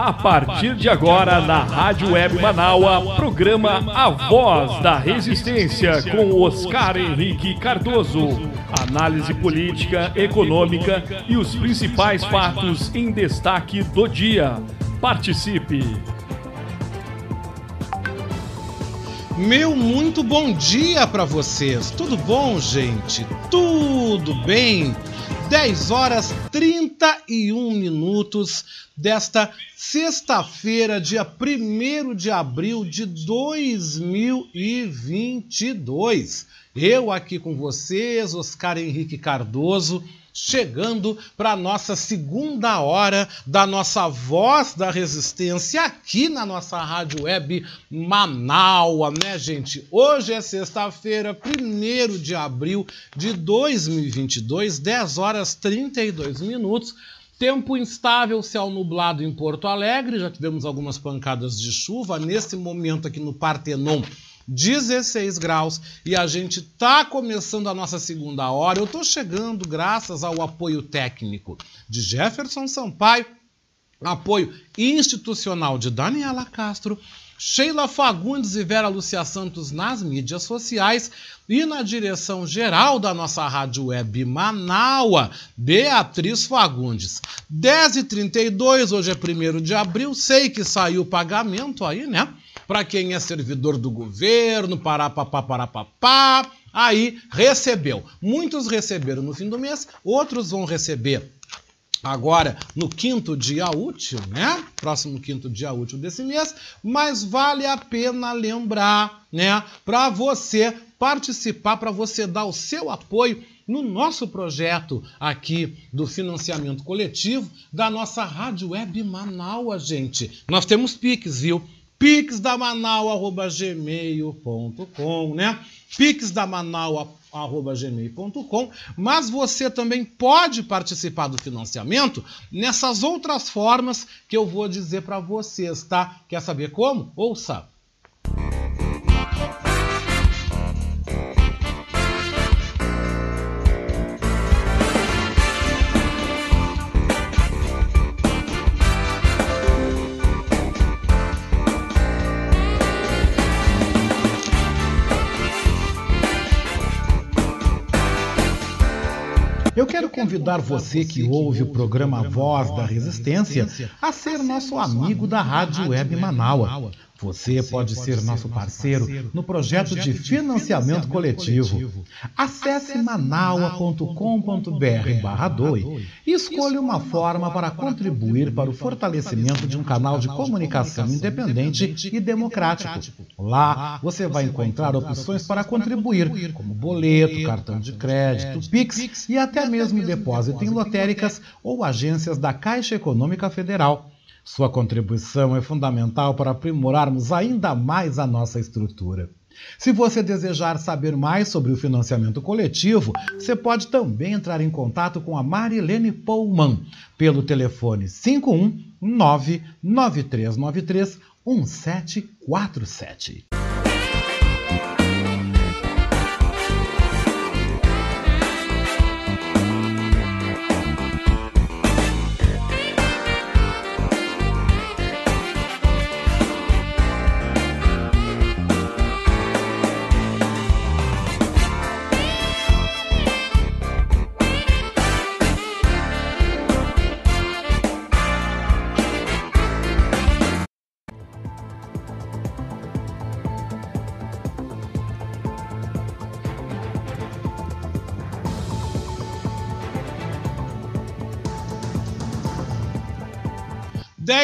A partir de agora, na Rádio Web Manaua, programa A Voz da Resistência com Oscar Henrique Cardoso. Análise política, econômica e os principais fatos em destaque do dia. Participe! Meu muito bom dia para vocês. Tudo bom, gente? Tudo bem? 10 horas 31 minutos desta sexta-feira, dia 1 de abril de 2022. Eu aqui com vocês, Oscar Henrique Cardoso, chegando para a nossa segunda hora da nossa Voz da Resistência aqui na nossa rádio web Manaua, né, gente? Hoje é sexta-feira, 1 de abril de 2022, 10 horas 32 minutos. Tempo instável, céu nublado em Porto Alegre, já tivemos algumas pancadas de chuva. Nesse momento aqui no Partenon, 16 graus e a gente tá começando a nossa segunda hora. Eu tô chegando graças ao apoio técnico de Jefferson Sampaio, apoio institucional de Daniela Castro, Sheila Fagundes e Vera Lucia Santos nas mídias sociais e na direção geral da nossa rádio web Manaua, Beatriz Fagundes. 10h32, hoje é 1 de abril, sei que saiu o pagamento aí, né? Para quem é servidor do governo, pará, papá, pará, papá. Aí recebeu. Muitos receberam no fim do mês, outros vão receber agora no quinto dia útil, né? Próximo quinto dia útil desse mês, mas vale a pena lembrar, né? Para você participar, para você dar o seu apoio no nosso projeto aqui do financiamento coletivo da nossa Rádio Web Manaus, gente. Nós temos Pix, viu? pixdamanau.gmail.com, né? pixdamanau.gmail.com, mas você também pode participar do financiamento nessas outras formas que eu vou dizer para vocês, tá? Quer saber como? Ouça! Eu quero convidar você que ouve o programa Voz da Resistência a ser nosso amigo da Rádio Web Manaua. Você pode ser nosso parceiro no projeto de financiamento coletivo. Acesse manaua.com.br barra doe e escolha uma forma para contribuir para o fortalecimento de um canal de comunicação independente e democrático. Lá você vai encontrar opções para contribuir, como boleto, cartão de crédito, Pix e até mesmo depósito em lotéricas ou agências da Caixa Econômica Federal. Sua contribuição é fundamental para aprimorarmos ainda mais a nossa estrutura. Se você desejar saber mais sobre o financiamento coletivo, você pode também entrar em contato com a Marilene Pullman pelo telefone 519 9393 1747.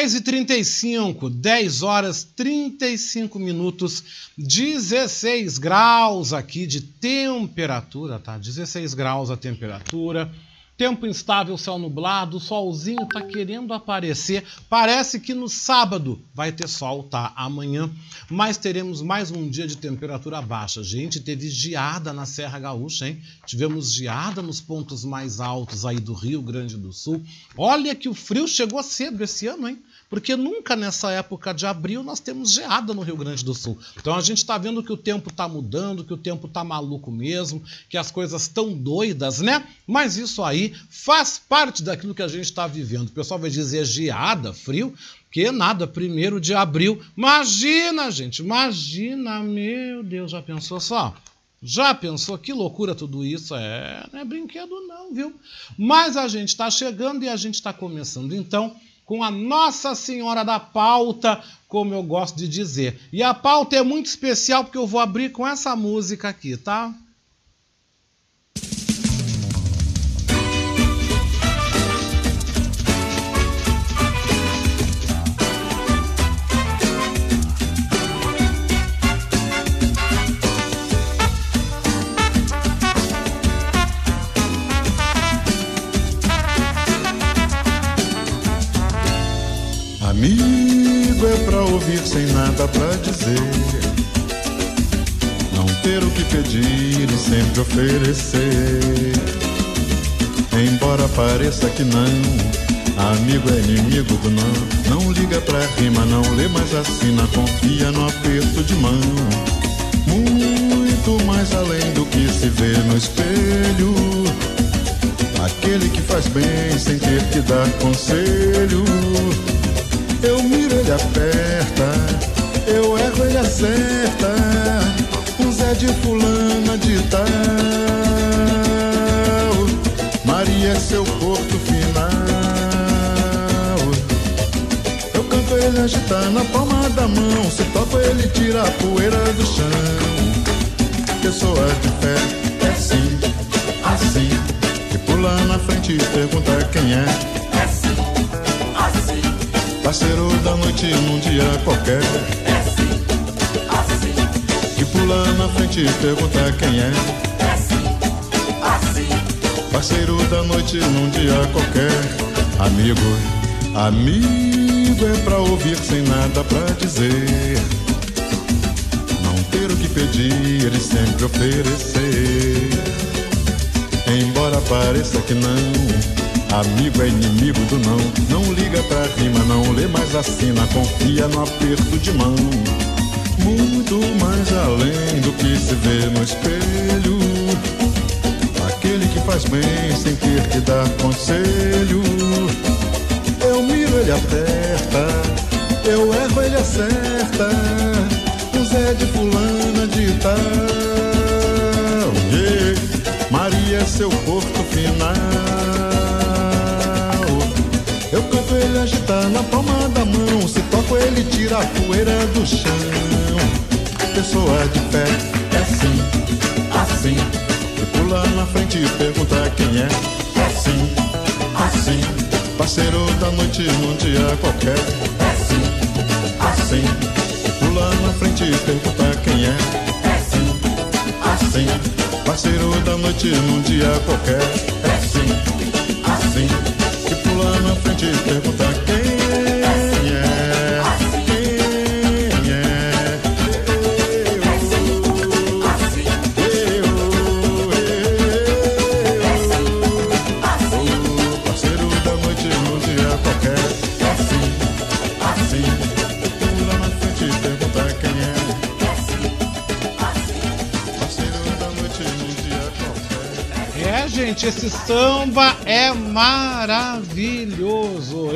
10 e 35, 10 horas 35 minutos, 16 graus aqui de temperatura, tá? 16 graus a temperatura. Tempo instável, céu nublado, solzinho tá querendo aparecer. Parece que no sábado vai ter sol, tá? Amanhã, mas teremos mais um dia de temperatura baixa. Gente, teve geada na Serra Gaúcha, hein? Tivemos geada nos pontos mais altos aí do Rio Grande do Sul. Olha que o frio chegou cedo esse ano, hein? Porque nunca nessa época de abril nós temos geada no Rio Grande do Sul. Então a gente está vendo que o tempo está mudando, que o tempo está maluco mesmo, que as coisas estão doidas, né? Mas isso aí faz parte daquilo que a gente está vivendo. O pessoal vai dizer geada, frio, que nada, primeiro de abril. Imagina, gente, imagina, meu Deus, já pensou só? Já pensou que loucura tudo isso? É, não é brinquedo não, viu? Mas a gente está chegando e a gente está começando então com a Nossa Senhora da Pauta, como eu gosto de dizer. E a pauta é muito especial porque eu vou abrir com essa música aqui, tá? Ouvir sem nada pra dizer. Não ter o que pedir e sempre oferecer. Embora pareça que não, amigo é inimigo do não. Não liga pra rima, não lê, mas assina, confia no aperto de mão. Muito mais além do que se vê no espelho. Aquele que faz bem sem ter que dar conselho. Eu miro, ele aperta. Eu erro, ele acerta. O Zé de fulana de tal. Maria é seu porto final. Eu canto, ele agita na palma da mão. Se toco, ele tira a poeira do chão. Pessoa de fé é assim, assim. Que pula na frente e pergunta quem é. Parceiro da noite num dia qualquer. É assim, assim. Que pula na frente e pergunta quem é. É assim, assim. Parceiro da noite num dia qualquer. Amigo, amigo é pra ouvir sem nada pra dizer. Não ter o que pedir e sempre oferecer. Embora pareça que não Amigo é inimigo do não, não liga pra rima, não lê mais assina, confia no aperto de mão. Muito mais além do que se vê no espelho. Aquele que faz bem sem ter que dar conselho. Eu miro, ele aperta, eu erro, ele acerta. O Zé de fulana de tal. Yeah. Maria é seu porto final. Canto ele agitar na palma da mão. Se toco ele tira a poeira do chão. Pessoa de pé é assim, assim. E pula na frente e pergunta quem é. É assim, assim. Parceiro da noite num dia qualquer. É assim, assim. E pula na frente e pergunta quem é. É assim, assim. Parceiro da noite num dia qualquer. É assim, assim pula na frente e pergunta quem é. Quem é? Eu, eu, eu. Parceiro da noite num dia qualquer. Assim, assim. Gente, esse samba é maravilhoso.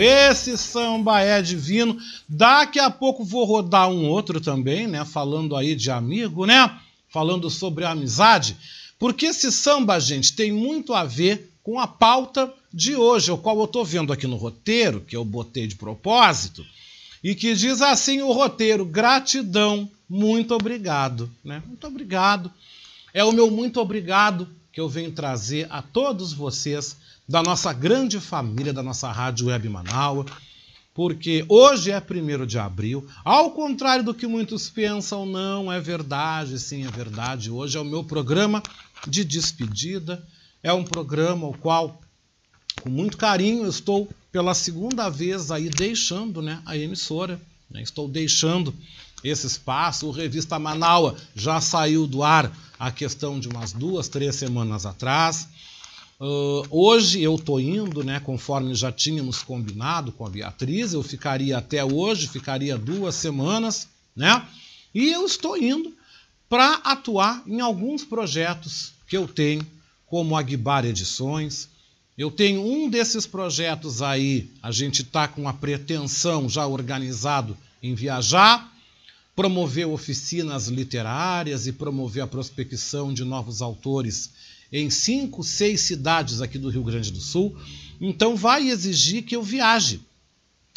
Esse samba é divino. Daqui a pouco vou rodar um outro também, né? Falando aí de amigo, né? Falando sobre amizade. Porque esse samba, gente, tem muito a ver com a pauta de hoje, o qual eu tô vendo aqui no roteiro, que eu botei de propósito, e que diz assim o roteiro: gratidão, muito obrigado, né? Muito obrigado. É o meu muito obrigado que eu venho trazer a todos vocês da nossa grande família, da nossa Rádio Web Manaus, porque hoje é 1 de abril, ao contrário do que muitos pensam, não é verdade, sim, é verdade. Hoje é o meu programa de despedida, é um programa o qual, com muito carinho, eu estou pela segunda vez aí deixando né, a emissora, né, estou deixando esse espaço. O Revista Manaua já saiu do ar a questão de umas duas, três semanas atrás. Uh, hoje eu estou indo, né, conforme já tínhamos combinado com a Beatriz, eu ficaria até hoje, ficaria duas semanas, né? E eu estou indo para atuar em alguns projetos que eu tenho, como a Guibar Edições. Eu tenho um desses projetos aí, a gente está com a pretensão já organizado em viajar, promover oficinas literárias e promover a prospecção de novos autores em cinco, seis cidades aqui do Rio Grande do Sul. Então vai exigir que eu viaje.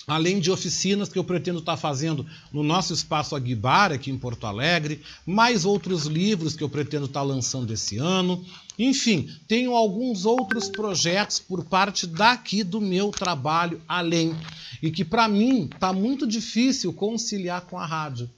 Além de oficinas que eu pretendo estar fazendo no nosso espaço Aguibar, aqui em Porto Alegre, mais outros livros que eu pretendo estar lançando esse ano. Enfim, tenho alguns outros projetos por parte daqui do meu trabalho além. E que para mim está muito difícil conciliar com a rádio.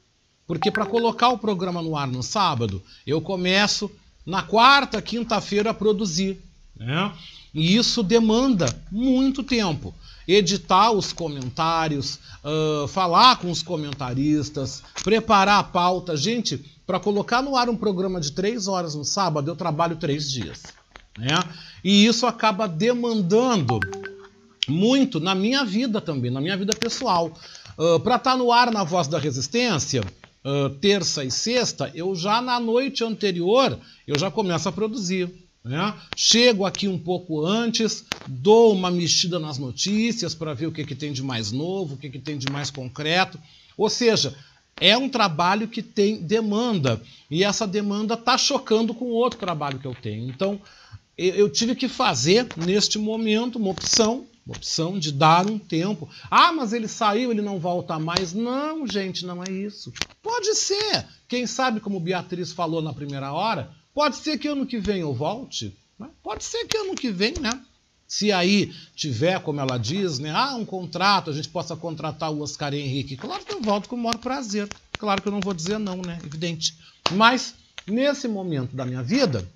Porque para colocar o programa no ar no sábado, eu começo na quarta, quinta-feira produzir. Né? E isso demanda muito tempo. Editar os comentários, uh, falar com os comentaristas, preparar a pauta. Gente, para colocar no ar um programa de três horas no sábado, eu trabalho três dias. Né? E isso acaba demandando muito na minha vida também, na minha vida pessoal. Uh, para estar tá no ar na Voz da Resistência, uh, terça e sexta, eu já na noite anterior eu já começo a produzir. Né? Chego aqui um pouco antes, dou uma mexida nas notícias para ver o que, que tem de mais novo, o que, que tem de mais concreto. Ou seja, é um trabalho que tem demanda e essa demanda está chocando com outro trabalho que eu tenho. Então, eu tive que fazer neste momento uma opção uma opção de dar um tempo. Ah, mas ele saiu, ele não volta mais. Não, gente, não é isso. Pode ser. Quem sabe, como Beatriz falou na primeira hora, pode ser que ano que vem eu volte. Né? Pode ser que ano que vem, né? Se aí tiver, como ela diz, né, ah, um contrato, a gente possa contratar o Oscar Henrique. Claro que eu volto com o maior prazer. Claro que eu não vou dizer não, né? Evidente. Mas, nesse momento da minha vida,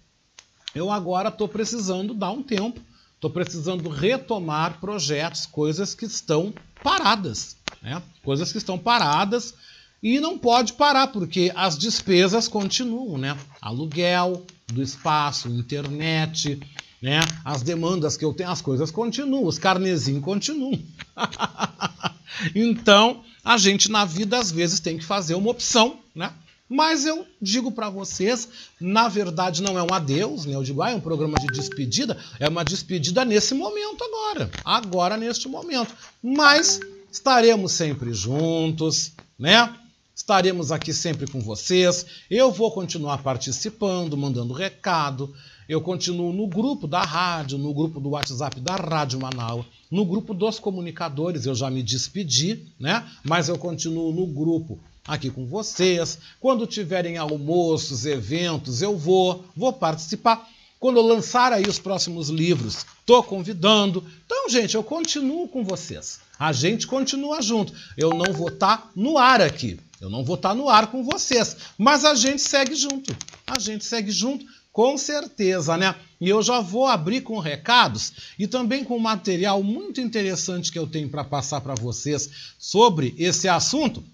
eu agora estou precisando dar um tempo Estou precisando retomar projetos, coisas que estão paradas, né? Coisas que estão paradas e não pode parar porque as despesas continuam, né? Aluguel do espaço, internet, né? As demandas que eu tenho, as coisas continuam, os carnezinhos continuam. então, a gente na vida às vezes tem que fazer uma opção, né? Mas eu digo para vocês, na verdade não é um adeus, né? Eu digo, ah, é um programa de despedida, é uma despedida nesse momento agora, agora neste momento. Mas estaremos sempre juntos, né? Estaremos aqui sempre com vocês. Eu vou continuar participando, mandando recado. Eu continuo no grupo da rádio, no grupo do WhatsApp da Rádio Manaus, no grupo dos comunicadores. Eu já me despedi, né? Mas eu continuo no grupo aqui com vocês. Quando tiverem almoços, eventos, eu vou, vou participar. Quando lançar aí os próximos livros, estou convidando. Então, gente, eu continuo com vocês. A gente continua junto. Eu não vou estar tá no ar aqui. Eu não vou estar tá no ar com vocês. Mas a gente segue junto. A gente segue junto, com certeza, né? E eu já vou abrir com recados e também com material muito interessante que eu tenho para passar para vocês sobre esse assunto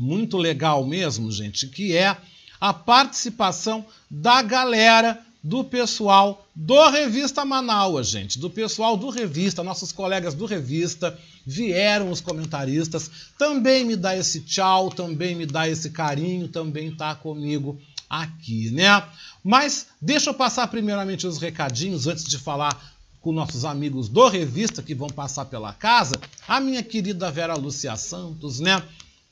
muito legal mesmo, gente, que é a participação da galera do pessoal do Revista Manaus, gente, do pessoal do Revista, nossos colegas do Revista, vieram os comentaristas, também me dá esse tchau, também me dá esse carinho, também tá comigo aqui, né? Mas deixa eu passar primeiramente os recadinhos antes de falar com nossos amigos do Revista que vão passar pela casa, a minha querida Vera Lúcia Santos, né?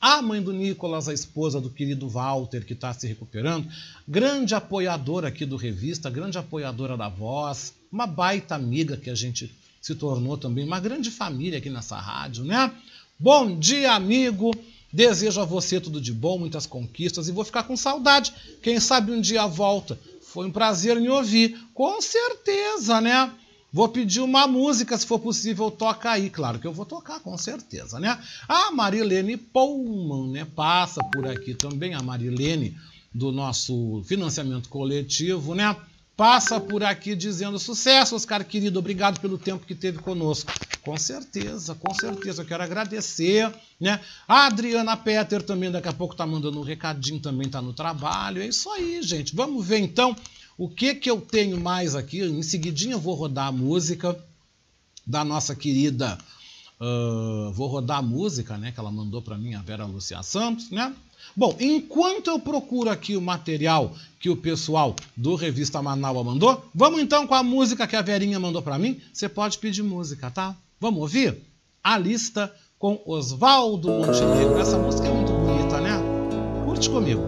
A mãe do Nicolas, a esposa do querido Walter, que está se recuperando, grande apoiadora aqui do Revista, grande apoiadora da voz, uma baita amiga que a gente se tornou também, uma grande família aqui nessa rádio, né? Bom dia, amigo! Desejo a você tudo de bom, muitas conquistas e vou ficar com saudade. Quem sabe um dia volta. Foi um prazer me ouvir. Com certeza, né? Vou pedir uma música, se for possível, toca aí. Claro que eu vou tocar, com certeza, né? A Marilene Pullman, né? Passa por aqui também, a Marilene, do nosso financiamento coletivo, né? Passa por aqui dizendo sucesso, Oscar querido, obrigado pelo tempo que teve conosco. Com certeza, com certeza, eu quero agradecer, né? A Adriana Peter também daqui a pouco tá mandando um recadinho, também tá no trabalho. É isso aí, gente. Vamos ver então O que que eu tenho mais aqui? Em seguidinho eu vou rodar a música da nossa querida. Uh, vou rodar a música, né? Que ela mandou para mim, a Vera Lucia Santos, né? Bom, enquanto eu procuro aqui o material que o pessoal do Revista Manaus mandou, vamos então com a música que a Verinha mandou para mim. Você pode pedir música, tá? Vamos ouvir? A lista com Oswaldo Montenegro. Essa música é muito bonita, né? Curte comigo.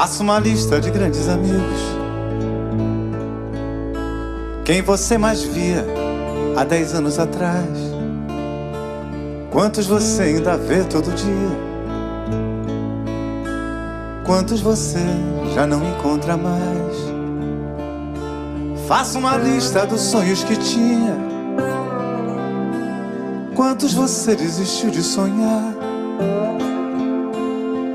Faça uma lista de grandes amigos. Quem você mais via há dez anos atrás? Quantos você ainda vê todo dia? Quantos você já não encontra mais? Faça uma lista dos sonhos que tinha. Quantos você desistiu de sonhar?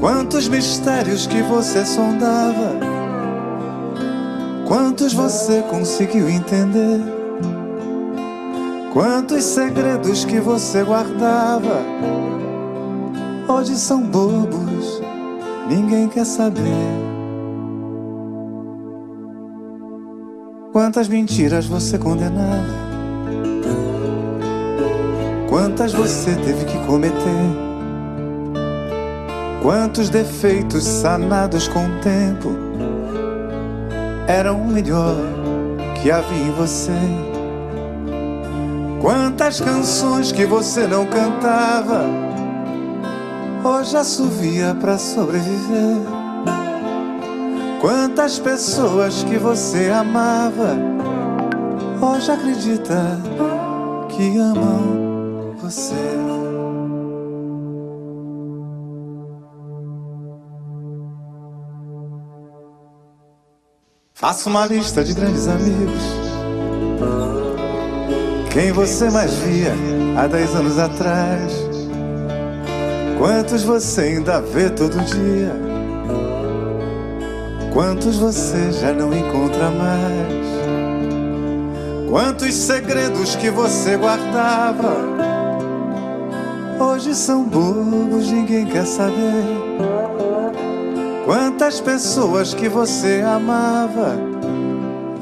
Quantos mistérios que você sondava? Quantos você conseguiu entender? Quantos segredos que você guardava? Hoje são bobos, ninguém quer saber. Quantas mentiras você condenava? Quantas você teve que cometer? Quantos defeitos sanados com o tempo eram o melhor que havia em você? Quantas canções que você não cantava hoje assovia para sobreviver? Quantas pessoas que você amava hoje acredita que amam você? Faça uma lista de grandes amigos. Quem você mais via há dez anos atrás? Quantos você ainda vê todo dia? Quantos você já não encontra mais? Quantos segredos que você guardava? Hoje são bobos, ninguém quer saber. Quantas pessoas que você amava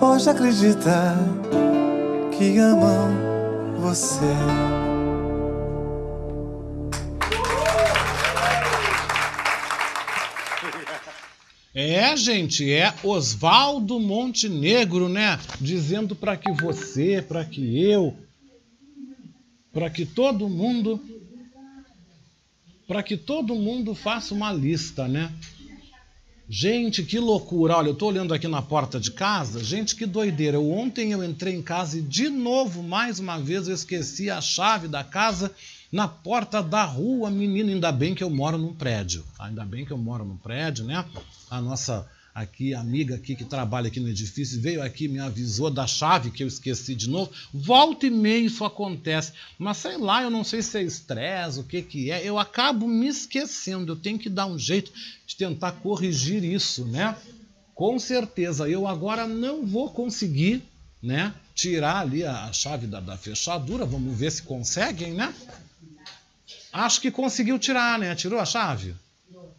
hoje acredita que amam você. É, gente, é Oswaldo Montenegro, né? Dizendo para que você, para que eu, para que todo mundo, para que todo mundo faça uma lista, né? Gente, que loucura. Olha, eu estou olhando aqui na porta de casa. Gente, que doideira. Eu, ontem eu entrei em casa e de novo, mais uma vez, eu esqueci a chave da casa na porta da rua. Menino, ainda bem que eu moro num prédio. Ainda bem que eu moro num prédio, né? A nossa aqui, amiga aqui que trabalha aqui no edifício, veio aqui me avisou da chave que eu esqueci de novo. Volta e meia isso acontece. Mas sei lá, eu não sei se é estresse, o que que é. Eu acabo me esquecendo. Eu tenho que dar um jeito de tentar corrigir isso, né? Com certeza, eu agora não vou conseguir, né? Tirar ali a chave da, da fechadura. Vamos ver se conseguem, né? Acho que conseguiu tirar, né? Tirou a chave?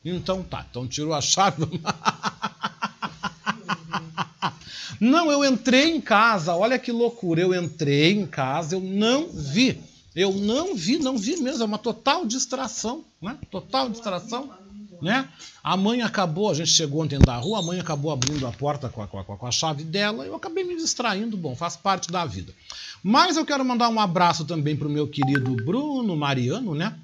Então tá, então tirou a chave. Não, eu entrei em casa, olha que loucura. Eu entrei em casa, eu não vi. Eu não vi, não vi mesmo. É uma total distração, né? Total distração. Né? A mãe acabou, a gente chegou ontem da rua, a mãe acabou abrindo a porta com a, com a, com a chave dela, eu acabei me distraindo, bom, faz parte da vida. Mas eu quero mandar um abraço também para o meu querido Bruno Mariano, né?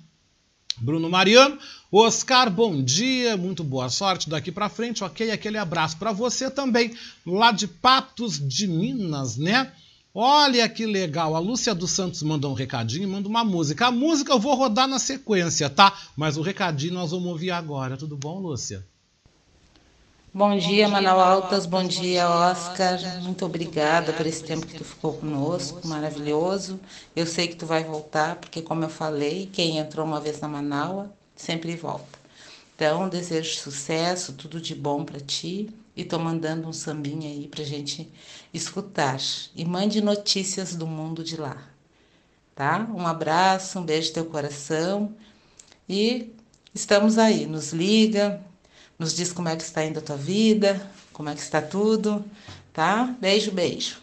Bruno Mariano. Oscar, bom dia, muito boa sorte daqui para frente, ok? Aquele abraço para você também, lá de Patos de Minas, né? Olha que legal, a Lúcia dos Santos mandou um recadinho e manda uma música. A música eu vou rodar na sequência, tá? Mas o recadinho nós vamos ouvir agora. Tudo bom, Lúcia? Bom dia, Manaus Altas, bom dia, Oscar. Muito obrigada por esse tempo que tu ficou conosco, maravilhoso. Eu sei que tu vai voltar, porque como eu falei, quem entrou uma vez na Manaus sempre volta. Então, desejo sucesso, tudo de bom para ti e tô mandando um sambinha aí pra gente escutar. E mande notícias do mundo de lá, tá? Um abraço, um beijo no teu coração e estamos aí. Nos liga, nos diz como é que está indo a tua vida, como é que está tudo, tá? Beijo, beijo.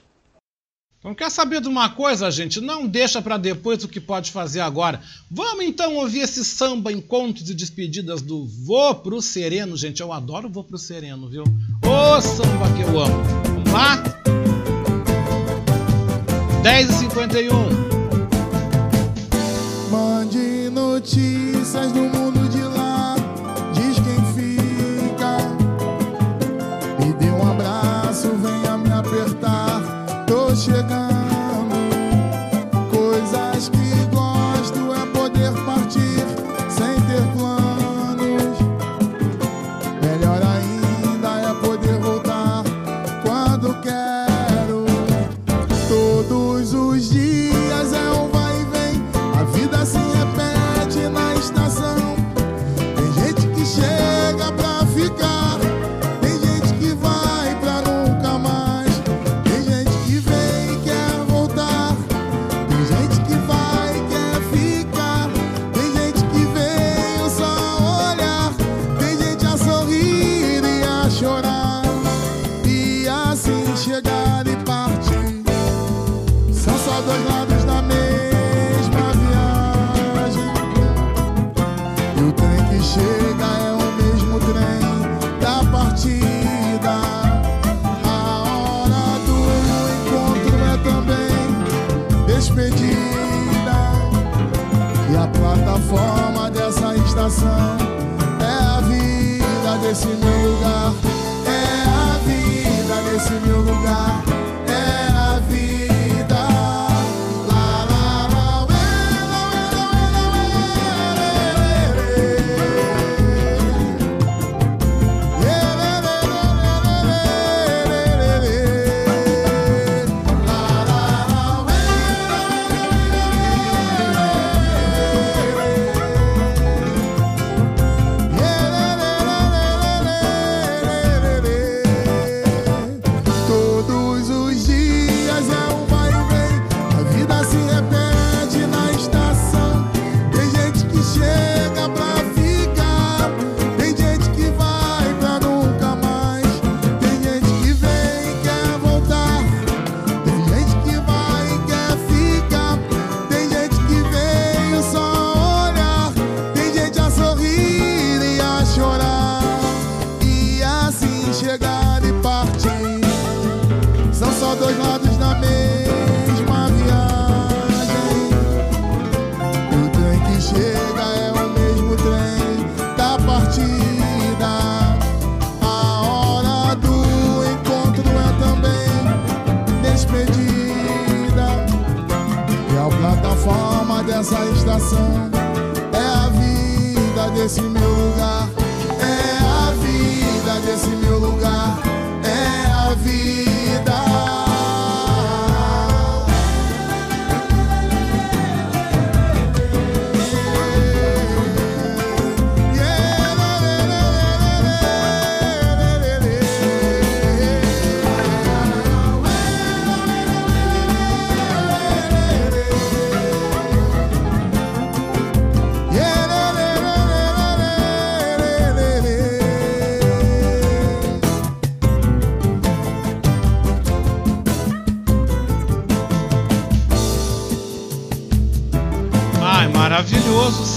Então quer saber de uma coisa, gente? Não deixa para depois o que pode fazer agora. Vamos então ouvir esse samba encontros e despedidas do Vou pro Sereno, gente. Eu adoro Vou pro Sereno, viu? Ô samba que eu amo. Vamos lá? 10h51. Mande notícias do mundo chegando. Meu lugar.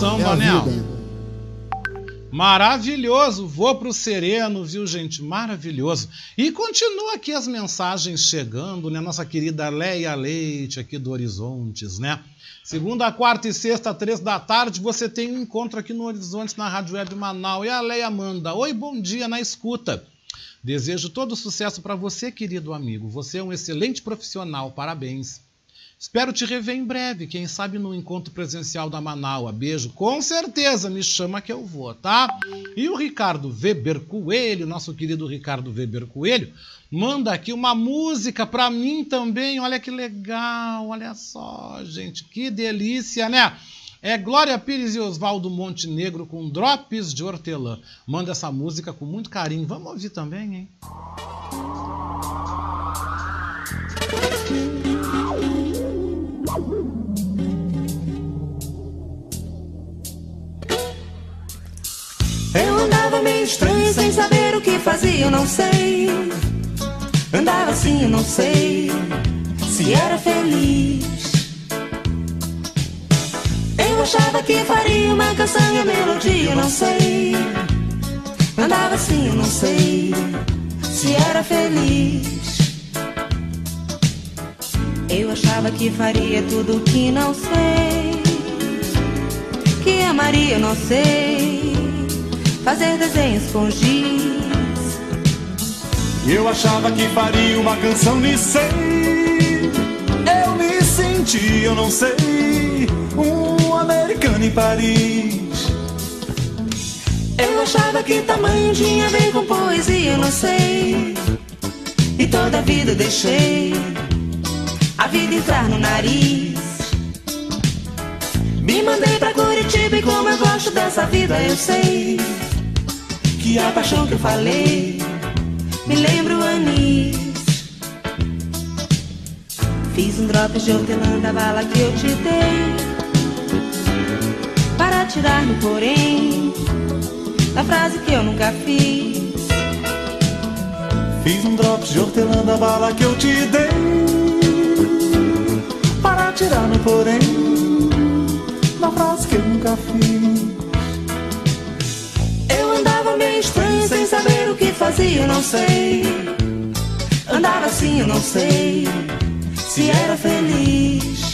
Ai, maravilhoso o É vida. Maravilhoso, vou pro sereno, viu, gente? Maravilhoso. E continua aqui as mensagens chegando, né? Nossa querida Leia Leite, aqui do Horizontes, né? Segunda, quarta e sexta, três da tarde, você tem um encontro aqui no Horizontes, na Rádio Web Manaus. E a Leia manda: Oi, bom dia na escuta. Desejo todo sucesso para você, querido amigo. Você é um excelente profissional, parabéns. Espero te rever em breve, quem sabe no encontro presencial da Manaua. Beijo, com certeza, me chama que eu vou, tá? E o Ricardo Weber Coelho, nosso querido Ricardo Weber Coelho, manda aqui uma música para mim também. Olha que legal, olha só, gente, que delícia, né? É Glória Pires e Oswaldo Montenegro com Drops de Hortelã. Manda essa música com muito carinho. Vamos ouvir também, hein? Eu andava meio estranho sem saber o que fazia, eu não sei. Andava assim, eu não sei se era feliz. Eu achava que faria uma canção e a melodia, eu não sei. Andava assim, eu não sei se era feliz. Eu achava que faria tudo que não sei. Que amaria, eu não sei. Fazer desenhos com giz. Eu achava que faria uma canção me sei. Eu me senti, eu não sei, um americano em Paris. Eu achava que tamanho tinha a ver com poesia, eu não sei. E toda a vida deixei a vida entrar no nariz. Me mandei pra Curitiba e como eu gosto dessa vida, eu sei que a paixão que eu falei me lembra o anis. Fiz um drop de hortelã da bala que eu te dei para tirar no porém da frase que eu nunca fiz. Fiz um drops de hortelã da bala que eu te dei Para tirar no porém Da frase que eu nunca fiz sem saber o que fazia, eu não sei. Andava assim, eu não sei se era feliz.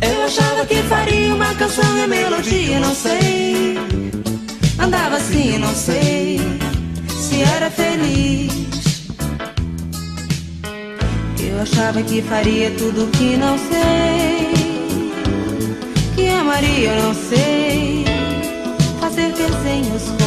Eu achava que faria uma canção e melodia, eu não sei. Andava assim, eu não sei se era feliz. Eu achava que faria tudo que não sei. Que amaria, eu não sei. Fazer desenhos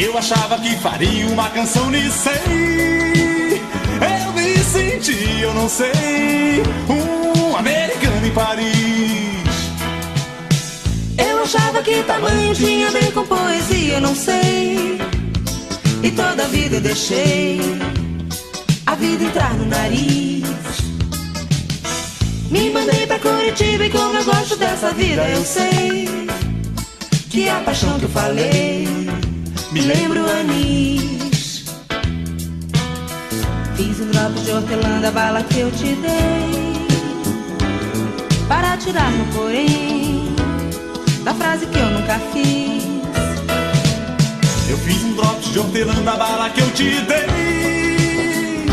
eu achava que faria uma canção me sei Eu me senti, eu não sei, um americano em Paris Eu achava que tamanho tinha a ver com poesia, eu não sei. E toda a vida eu deixei a vida entrar no nariz. Me mandei pra Curitiba e como eu gosto dessa vida, eu sei que a paixão que eu falei me lembra o anis. Fiz um drop de hortelã da bala que eu te dei para tirar no porém da frase que eu nunca fiz. Eu fiz um drops de hortelã da bala que eu te dei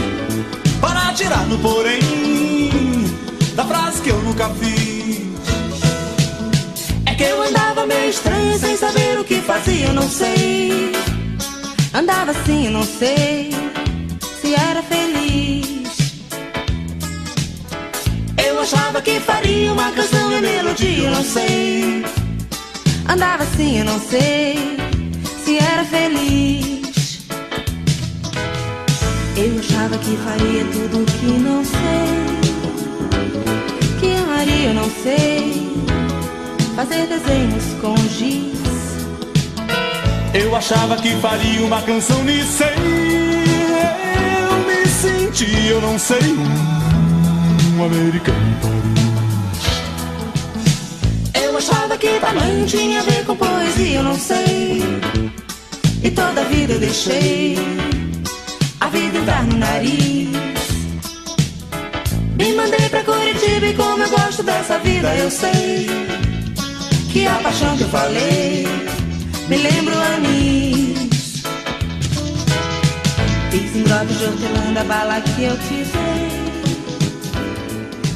Para tirar no porém Da frase que eu nunca fiz eu andava meio estranho sem saber o que fazia, eu não sei. Andava assim, não sei se era feliz. Eu achava que faria uma canção e melodia, eu não sei. Andava assim, eu não sei se era feliz. Eu achava que faria tudo que não sei. Que amaria, eu não sei fazer desenhos com giz. Eu achava que faria uma canção sei Eu me senti, eu não sei, um americano em Paris Eu achava que tamanho tinha a ver com poesia, eu não sei. E toda a vida eu deixei a vida entrar no nariz. Me mandei pra Curitiba e como eu gosto dessa vida, eu sei que a paixão que eu falei me lembro anis. Fiz em de hortelã da bala que eu te dei.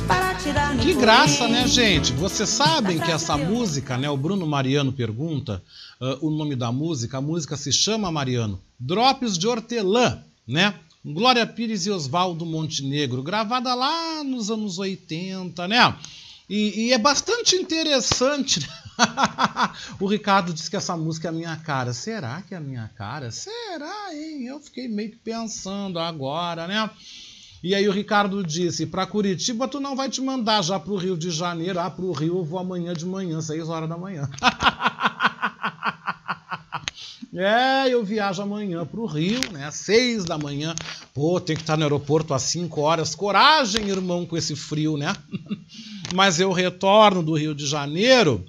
Para tirar Que graça, né, gente? Vocês sabem que essa música, né? O Bruno Mariano pergunta ah, o nome da música. A música se chama Mariano Drops de Hortelã, né? Glória Pires e Oswaldo Montenegro, gravada lá nos anos 80, né? E, e é bastante interessante. né? o Ricardo disse que essa música é a minha cara. Será que é a minha cara? Será, hein? Eu fiquei meio que pensando agora, né? E aí o Ricardo disse, para Curitiba tu não vai te mandar já pro Rio de Janeiro. Ah, pro Rio eu vou amanhã de manhã, 6 horas da manhã. É, eu viajo amanhã pro Rio, né? Às 6 da manhã. Pô, tem que estar no aeroporto às 5 horas. Coragem, irmão, com esse frio, né? Mas eu retorno do Rio de Janeiro,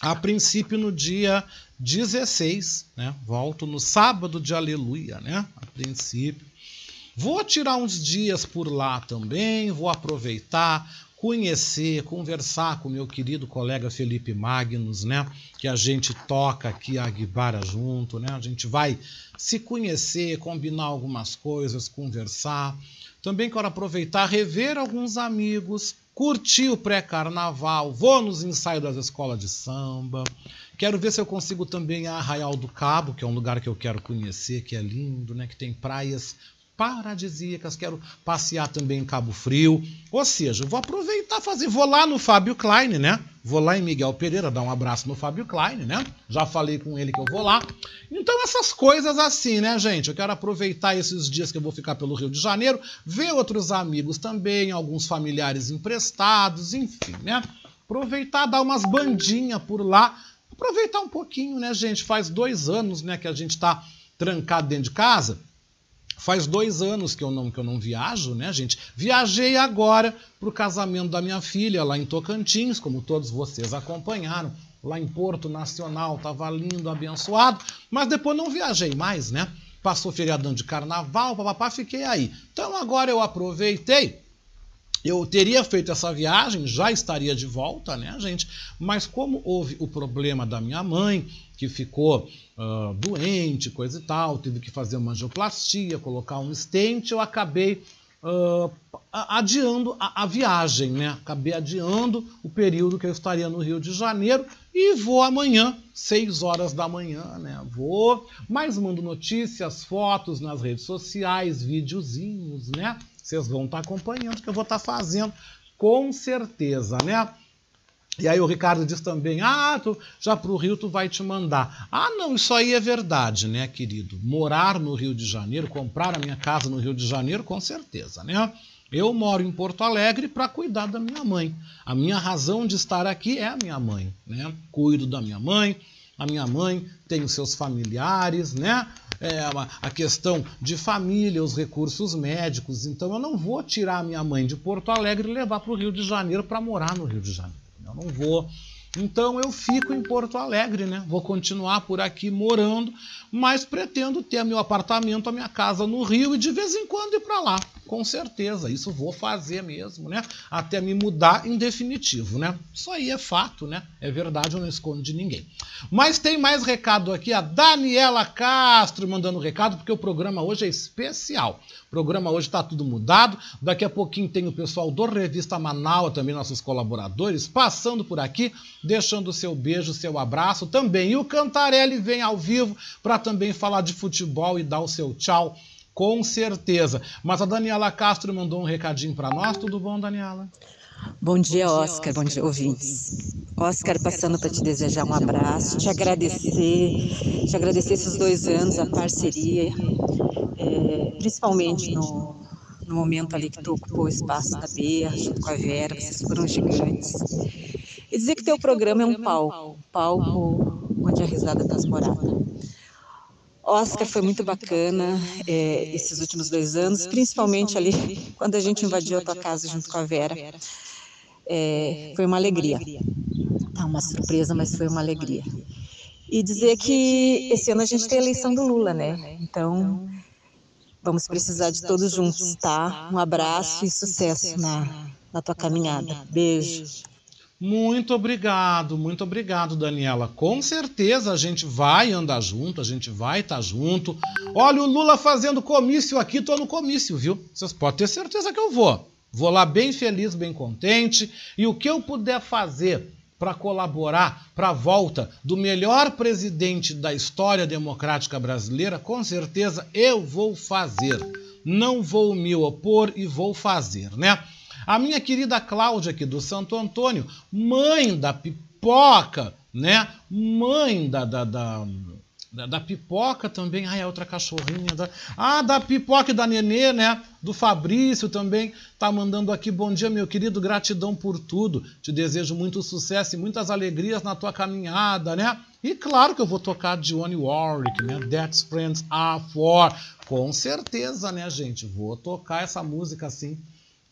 a princípio no dia 16, né? Volto no sábado de aleluia, né? A princípio. Vou tirar uns dias por lá também, vou aproveitar, conhecer, conversar com meu querido colega Felipe Magnus, né? Que a gente toca aqui a Aguibara junto, né? A gente vai se conhecer, combinar algumas coisas, conversar. Também quero aproveitar, rever alguns amigos, curtir o pré-carnaval, vou nos ensaios das escolas de samba. Quero ver se eu consigo também a Arraial do Cabo, que é um lugar que eu quero conhecer, que é lindo, né? Que tem praias paradisíacas, quero passear também em Cabo Frio. Ou seja, vou aproveitar fazer, vou lá no Fábio Klein, né? Vou lá em Miguel Pereira dar um abraço no Fábio Klein, né? Já falei com ele que eu vou lá. Então essas coisas assim, né, gente? Eu quero aproveitar esses dias que eu vou ficar pelo Rio de Janeiro, ver outros amigos também, alguns familiares emprestados, enfim, né? Aproveitar, dar umas bandinhas por lá. Aproveitar um pouquinho, né, gente? Faz dois anos, né, que a gente tá trancado dentro de casa. Faz dois anos que eu não que eu não viajo, né, gente? Viajei agora para o casamento da minha filha lá em Tocantins, como todos vocês acompanharam, lá em Porto Nacional, tava lindo, abençoado, mas depois não viajei mais, né? Passou feriadão de carnaval, papapá, fiquei aí. Então agora eu aproveitei eu teria feito essa viagem, já estaria de volta, né, gente? Mas como houve o problema da minha mãe, que ficou ah, doente, coisa e tal, teve que fazer uma angioplastia, colocar um stent, eu acabei a- adiando a, a viagem, né? Acabei adiando o período que eu estaria no Rio de Janeiro e vou amanhã, 6 horas da manhã, né? Vou, mas mando notícias, fotos nas redes sociais, videozinhos, né? Vocês vão estar acompanhando que eu vou estar fazendo com certeza, né? E aí o Ricardo diz também, ah, tu, já para o Rio tu vai te mandar. Ah, não, isso aí é verdade, né, querido? Morar no Rio de Janeiro, comprar a minha casa no Rio de Janeiro, com certeza, né? Eu moro em Porto Alegre para cuidar da minha mãe. A minha razão de estar aqui é a minha mãe, né? Cuido da minha mãe, a minha mãe tem os seus familiares, né? É, a questão de família, os recursos médicos. Então eu não vou tirar a minha mãe de Porto Alegre e levar para o Rio de Janeiro para morar no Rio de Janeiro. Eu não vou. Então eu fico em Porto Alegre, né? Vou continuar por aqui morando, mas pretendo ter meu apartamento, a minha casa no Rio e de vez em quando ir para lá. Com certeza, isso vou fazer mesmo, né? Até me mudar em definitivo, né? Isso aí é fato, né? É verdade, eu não escondo de ninguém. Mas tem mais recado aqui, a Daniela Castro mandando recado, porque o programa hoje é especial. O programa hoje está tudo mudado. Daqui a pouquinho tem o pessoal do Revista Manaus, também nossos colaboradores, passando por aqui, deixando o seu beijo, seu abraço também. E o Cantarelli vem ao vivo para também falar de futebol e dar o seu tchau, com certeza. Mas a Daniela Castro mandou um recadinho para nós. Tudo bom, Daniela? Bom dia, Oscar. Bom dia, ouvintes. Oscar, passando para te desejar um abraço, te agradecer, te agradecer esses dois anos, a parceria, é, principalmente no, no momento ali que tu ocupou o espaço da Bea, junto com a Vera, vocês foram gigantes. E dizer que teu programa é um palco, palco onde a risada está morada. Oscar foi muito bacana é, esses últimos dois anos, principalmente ali quando a gente invadiu a tua casa junto com a Vera. É, foi uma alegria. Tá uma surpresa, mas foi uma alegria. E dizer que esse ano a gente tem a eleição do Lula, né? Então, vamos precisar de todos juntos, tá? Um abraço e sucesso na, na tua caminhada. Beijo. Muito obrigado, muito obrigado, Daniela. Com certeza a gente vai andar junto, a gente vai estar tá junto. Olha o Lula fazendo comício aqui, tô no comício, viu? Vocês podem ter certeza que eu vou. Vou lá bem feliz, bem contente. E o que eu puder fazer para colaborar para a volta do melhor presidente da história democrática brasileira, com certeza eu vou fazer. Não vou me opor e vou fazer, né? A minha querida Cláudia aqui do Santo Antônio, mãe da pipoca, né? Mãe da, da, da da, da, pipoca também. Ah, é outra cachorrinha. Da... Ah, da pipoca e da nenê, né? Do Fabrício também. Tá mandando aqui. Bom dia, meu querido. Gratidão por tudo. Te desejo muito sucesso e muitas alegrias na tua caminhada, né? E claro que eu vou tocar Johnny Warwick, né? That's Friends Are For. Com certeza, né, gente? Vou tocar essa música assim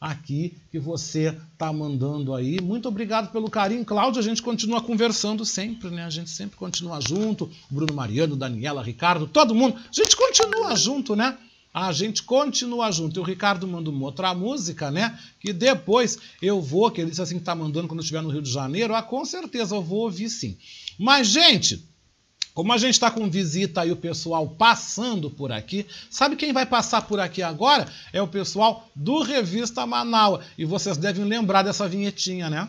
aqui que você está mandando aí. Muito obrigado pelo carinho, Cláudio. A gente continua conversando sempre, né? A gente sempre continua junto. Bruno Mariano, Daniela, Ricardo, todo mundo. A gente continua junto, né? A gente continua junto. E o Ricardo manda uma outra música, né? Que depois eu vou, que ele disse assim que tá mandando quando eu estiver no Rio de Janeiro. Ah, com certeza eu vou ouvir sim. Mas, gente, como a gente está com visita e o pessoal passando por aqui, sabe quem vai passar por aqui agora? É o pessoal do Revista Manaus. E vocês devem lembrar dessa vinhetinha, né?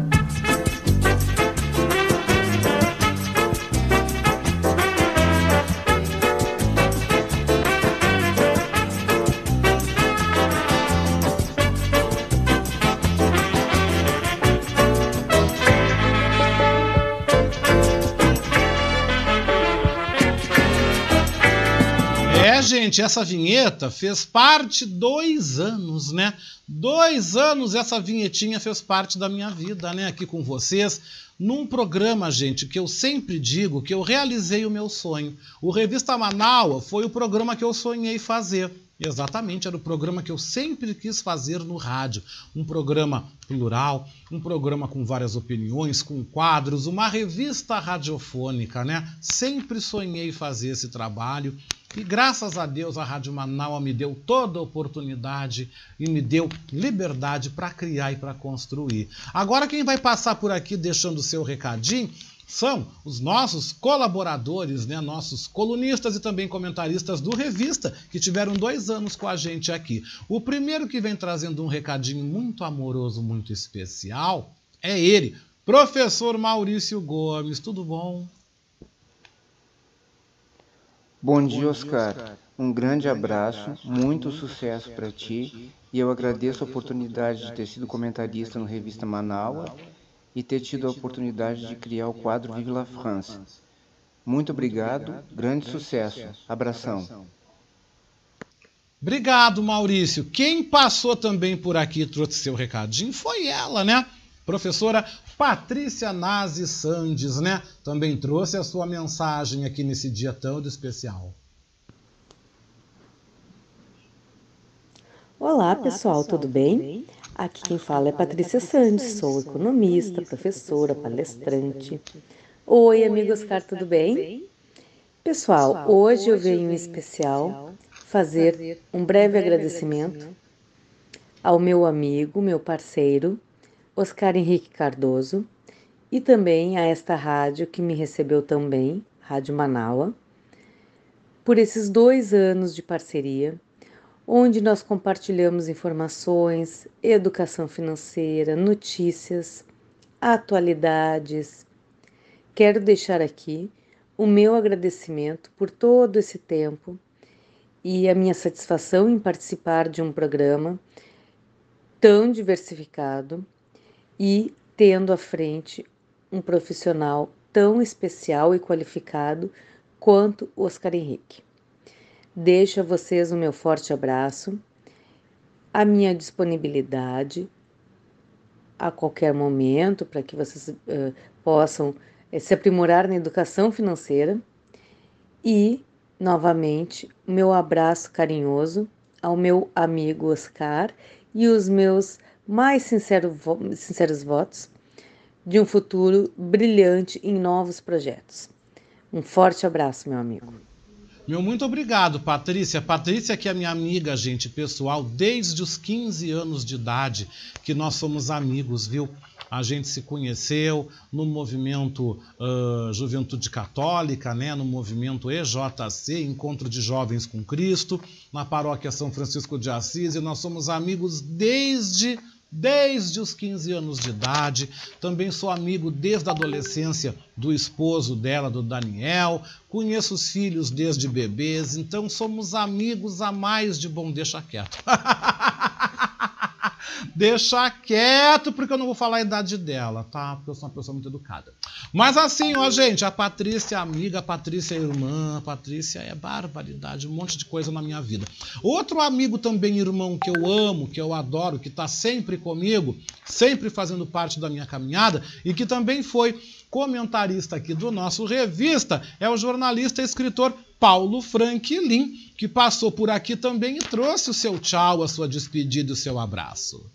Gente, essa vinheta fez parte dois anos, né? Dois anos essa vinhetinha fez parte da minha vida, né? Aqui com vocês, num programa, gente, que eu sempre digo que eu realizei o meu sonho. O Revista Manaus foi o programa que eu sonhei fazer. Exatamente, era o programa que eu sempre quis fazer no rádio. Um programa plural, um programa com várias opiniões, com quadros, uma revista radiofônica, né? Sempre sonhei fazer esse trabalho e graças a Deus a Rádio Manaus me deu toda a oportunidade e me deu liberdade para criar e para construir. Agora quem vai passar por aqui deixando o seu recadinho são os nossos colaboradores, né, nossos colunistas e também comentaristas do Revista, que tiveram dois anos com a gente aqui. O primeiro que vem trazendo um recadinho muito amoroso, muito especial, é ele, professor Maurício Gomes. Tudo bom? Bom dia, Oscar. Um grande abraço, muito sucesso para ti e eu agradeço a oportunidade de ter sido comentarista no Revista Manaus e ter tido a oportunidade de criar o quadro Vive la France. Muito obrigado, grande sucesso. Abração. Obrigado, Maurício. Quem passou também por aqui e trouxe seu recadinho foi ela, né? Professora Patrícia Nazi Sandes, né? Também trouxe a sua mensagem aqui nesse dia tão especial. Olá, pessoal, tudo bem? Aqui quem fala é Patrícia Sandes, sou economista, professora, palestrante. Oi, amigo Oscar, tudo bem? Pessoal, hoje eu venho em especial fazer um breve agradecimento ao meu amigo, meu parceiro, Oscar Henrique Cardoso, e também a esta rádio que me recebeu também, Rádio Manaua, por esses dois anos de parceria onde nós compartilhamos informações, educação financeira, notícias, atualidades. Quero deixar aqui o meu agradecimento por todo esse tempo e a minha satisfação em participar de um programa tão diversificado e tendo à frente um profissional tão especial e qualificado quanto Oscar Henrique. Deixo a vocês o meu forte abraço, a minha disponibilidade a qualquer momento para que vocês uh, possam é se aprimorar na educação financeira e, novamente, o meu abraço carinhoso ao meu amigo Oscar e os meus mais sincero, sinceros votos de um futuro brilhante em novos projetos. Um forte abraço, meu amigo. Meu muito obrigado, Patrícia. Patrícia, que é minha amiga, gente, pessoal, desde os 15 anos de idade que nós somos amigos, viu? A gente se conheceu no movimento uh, Juventude Católica, né? no movimento EJC, Encontro de Jovens com Cristo, na paróquia São Francisco de Assis, e nós somos amigos desde desde os 15 anos de idade. Também sou amigo desde a adolescência do esposo dela, do Daniel. Conheço os filhos desde bebês, então somos amigos a mais de bom deixa quieto. Deixa quieto, porque eu não vou falar a idade dela, tá? Porque eu sou uma pessoa muito educada. Mas assim, ó, gente, a Patrícia é amiga, a Patrícia é irmã, a Patrícia é barbaridade, um monte de coisa na minha vida. Outro amigo também, irmão, que eu amo, que eu adoro, que tá sempre comigo, sempre fazendo parte da minha caminhada e que também foi comentarista aqui do nosso revista, é o jornalista e escritor Paulo Franklin, que passou por aqui também e trouxe o seu tchau, a sua despedida e o seu abraço.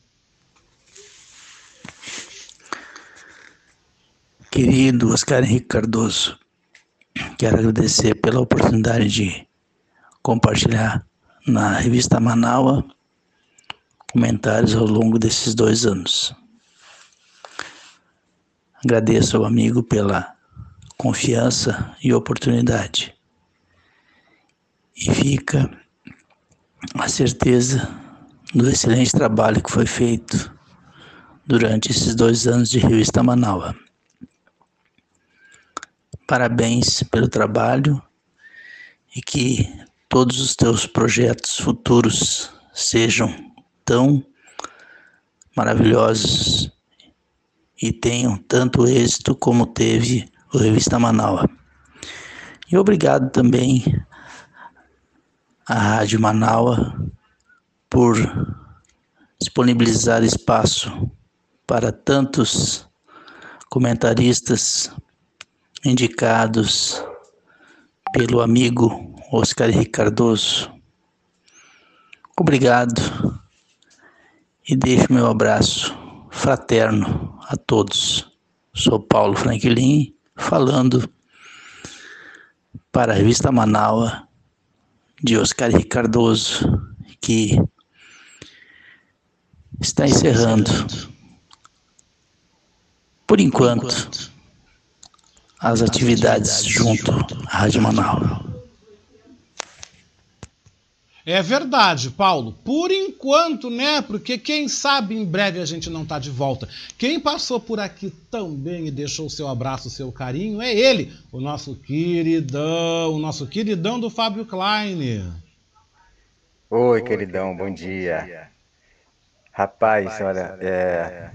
Querido Oscar Henrique Cardoso, quero agradecer pela oportunidade de compartilhar na revista Manaua comentários ao longo desses dois anos. Agradeço ao amigo pela confiança e oportunidade. E fica a certeza do excelente trabalho que foi feito durante esses dois anos de revista Manaua. Parabéns pelo trabalho e que todos os teus projetos futuros sejam tão maravilhosos e tenham tanto êxito como teve o Revista Manaus. E obrigado também à Rádio Manaus por disponibilizar espaço para tantos comentaristas indicados pelo amigo Oscar Ricardoso. Obrigado e deixo meu abraço fraterno a todos. Sou Paulo Franklin falando para a revista Manaua de Oscar Ricardoso, que está encerrando, por enquanto, as atividades junto à Rádio Manaus. É verdade, Paulo. Por enquanto, né? Porque quem sabe em breve a gente não tá de volta. Quem passou por aqui também e deixou o seu abraço, o seu carinho é ele, o nosso queridão, o nosso queridão do Fábio Klein. Oi, queridão, bom dia. Rapaz, olha, é,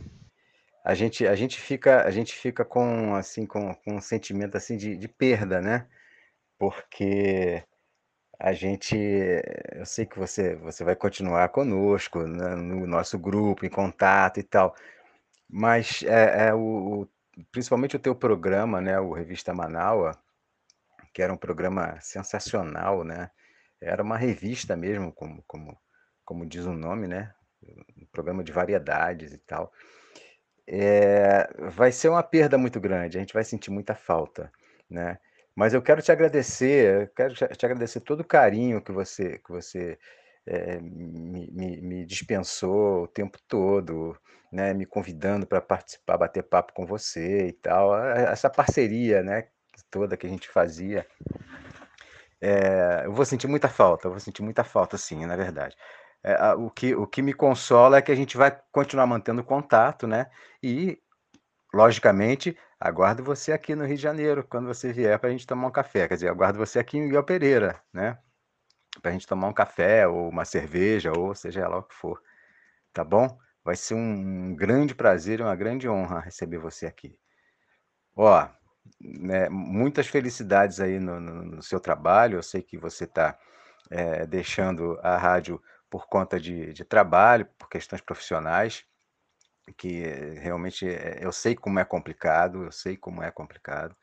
a gente, a gente fica, a gente fica com assim com, com um sentimento assim de, de perda, né? Porque a gente, eu sei que você, você vai continuar conosco né, no nosso grupo, em contato e tal, mas é, é o, principalmente o teu programa, né, o Revista Manaua, que era um programa sensacional, né? Era uma revista mesmo, como, como, como diz o nome, né? Um programa de variedades e tal é, vai ser uma perda muito grande, a gente vai sentir muita falta, né? Mas eu quero te agradecer, quero te agradecer todo o carinho que você, que você é, me, me, me, dispensou o tempo todo, né? Me convidando para participar, bater papo com você e tal. Essa parceria, né? Toda que a gente fazia. É, eu vou sentir muita falta, eu vou sentir muita falta, sim, na verdade. É, o, que, o que me consola é que a gente vai continuar mantendo contato, né? E, logicamente, aguardo você aqui no Rio de Janeiro, quando você vier para a gente tomar um café. Quer dizer, aguardo você aqui em Miguel Pereira, né? Para a gente tomar um café, ou uma cerveja, ou seja lá o que for. Tá bom? Vai ser um grande prazer e uma grande honra receber você aqui. Ó, né, muitas felicidades aí no, no, no, seu trabalho. Eu sei que você está é, deixando a rádio por conta de, de trabalho, por questões profissionais. Que realmente é, eu sei como é complicado, eu sei como é complicado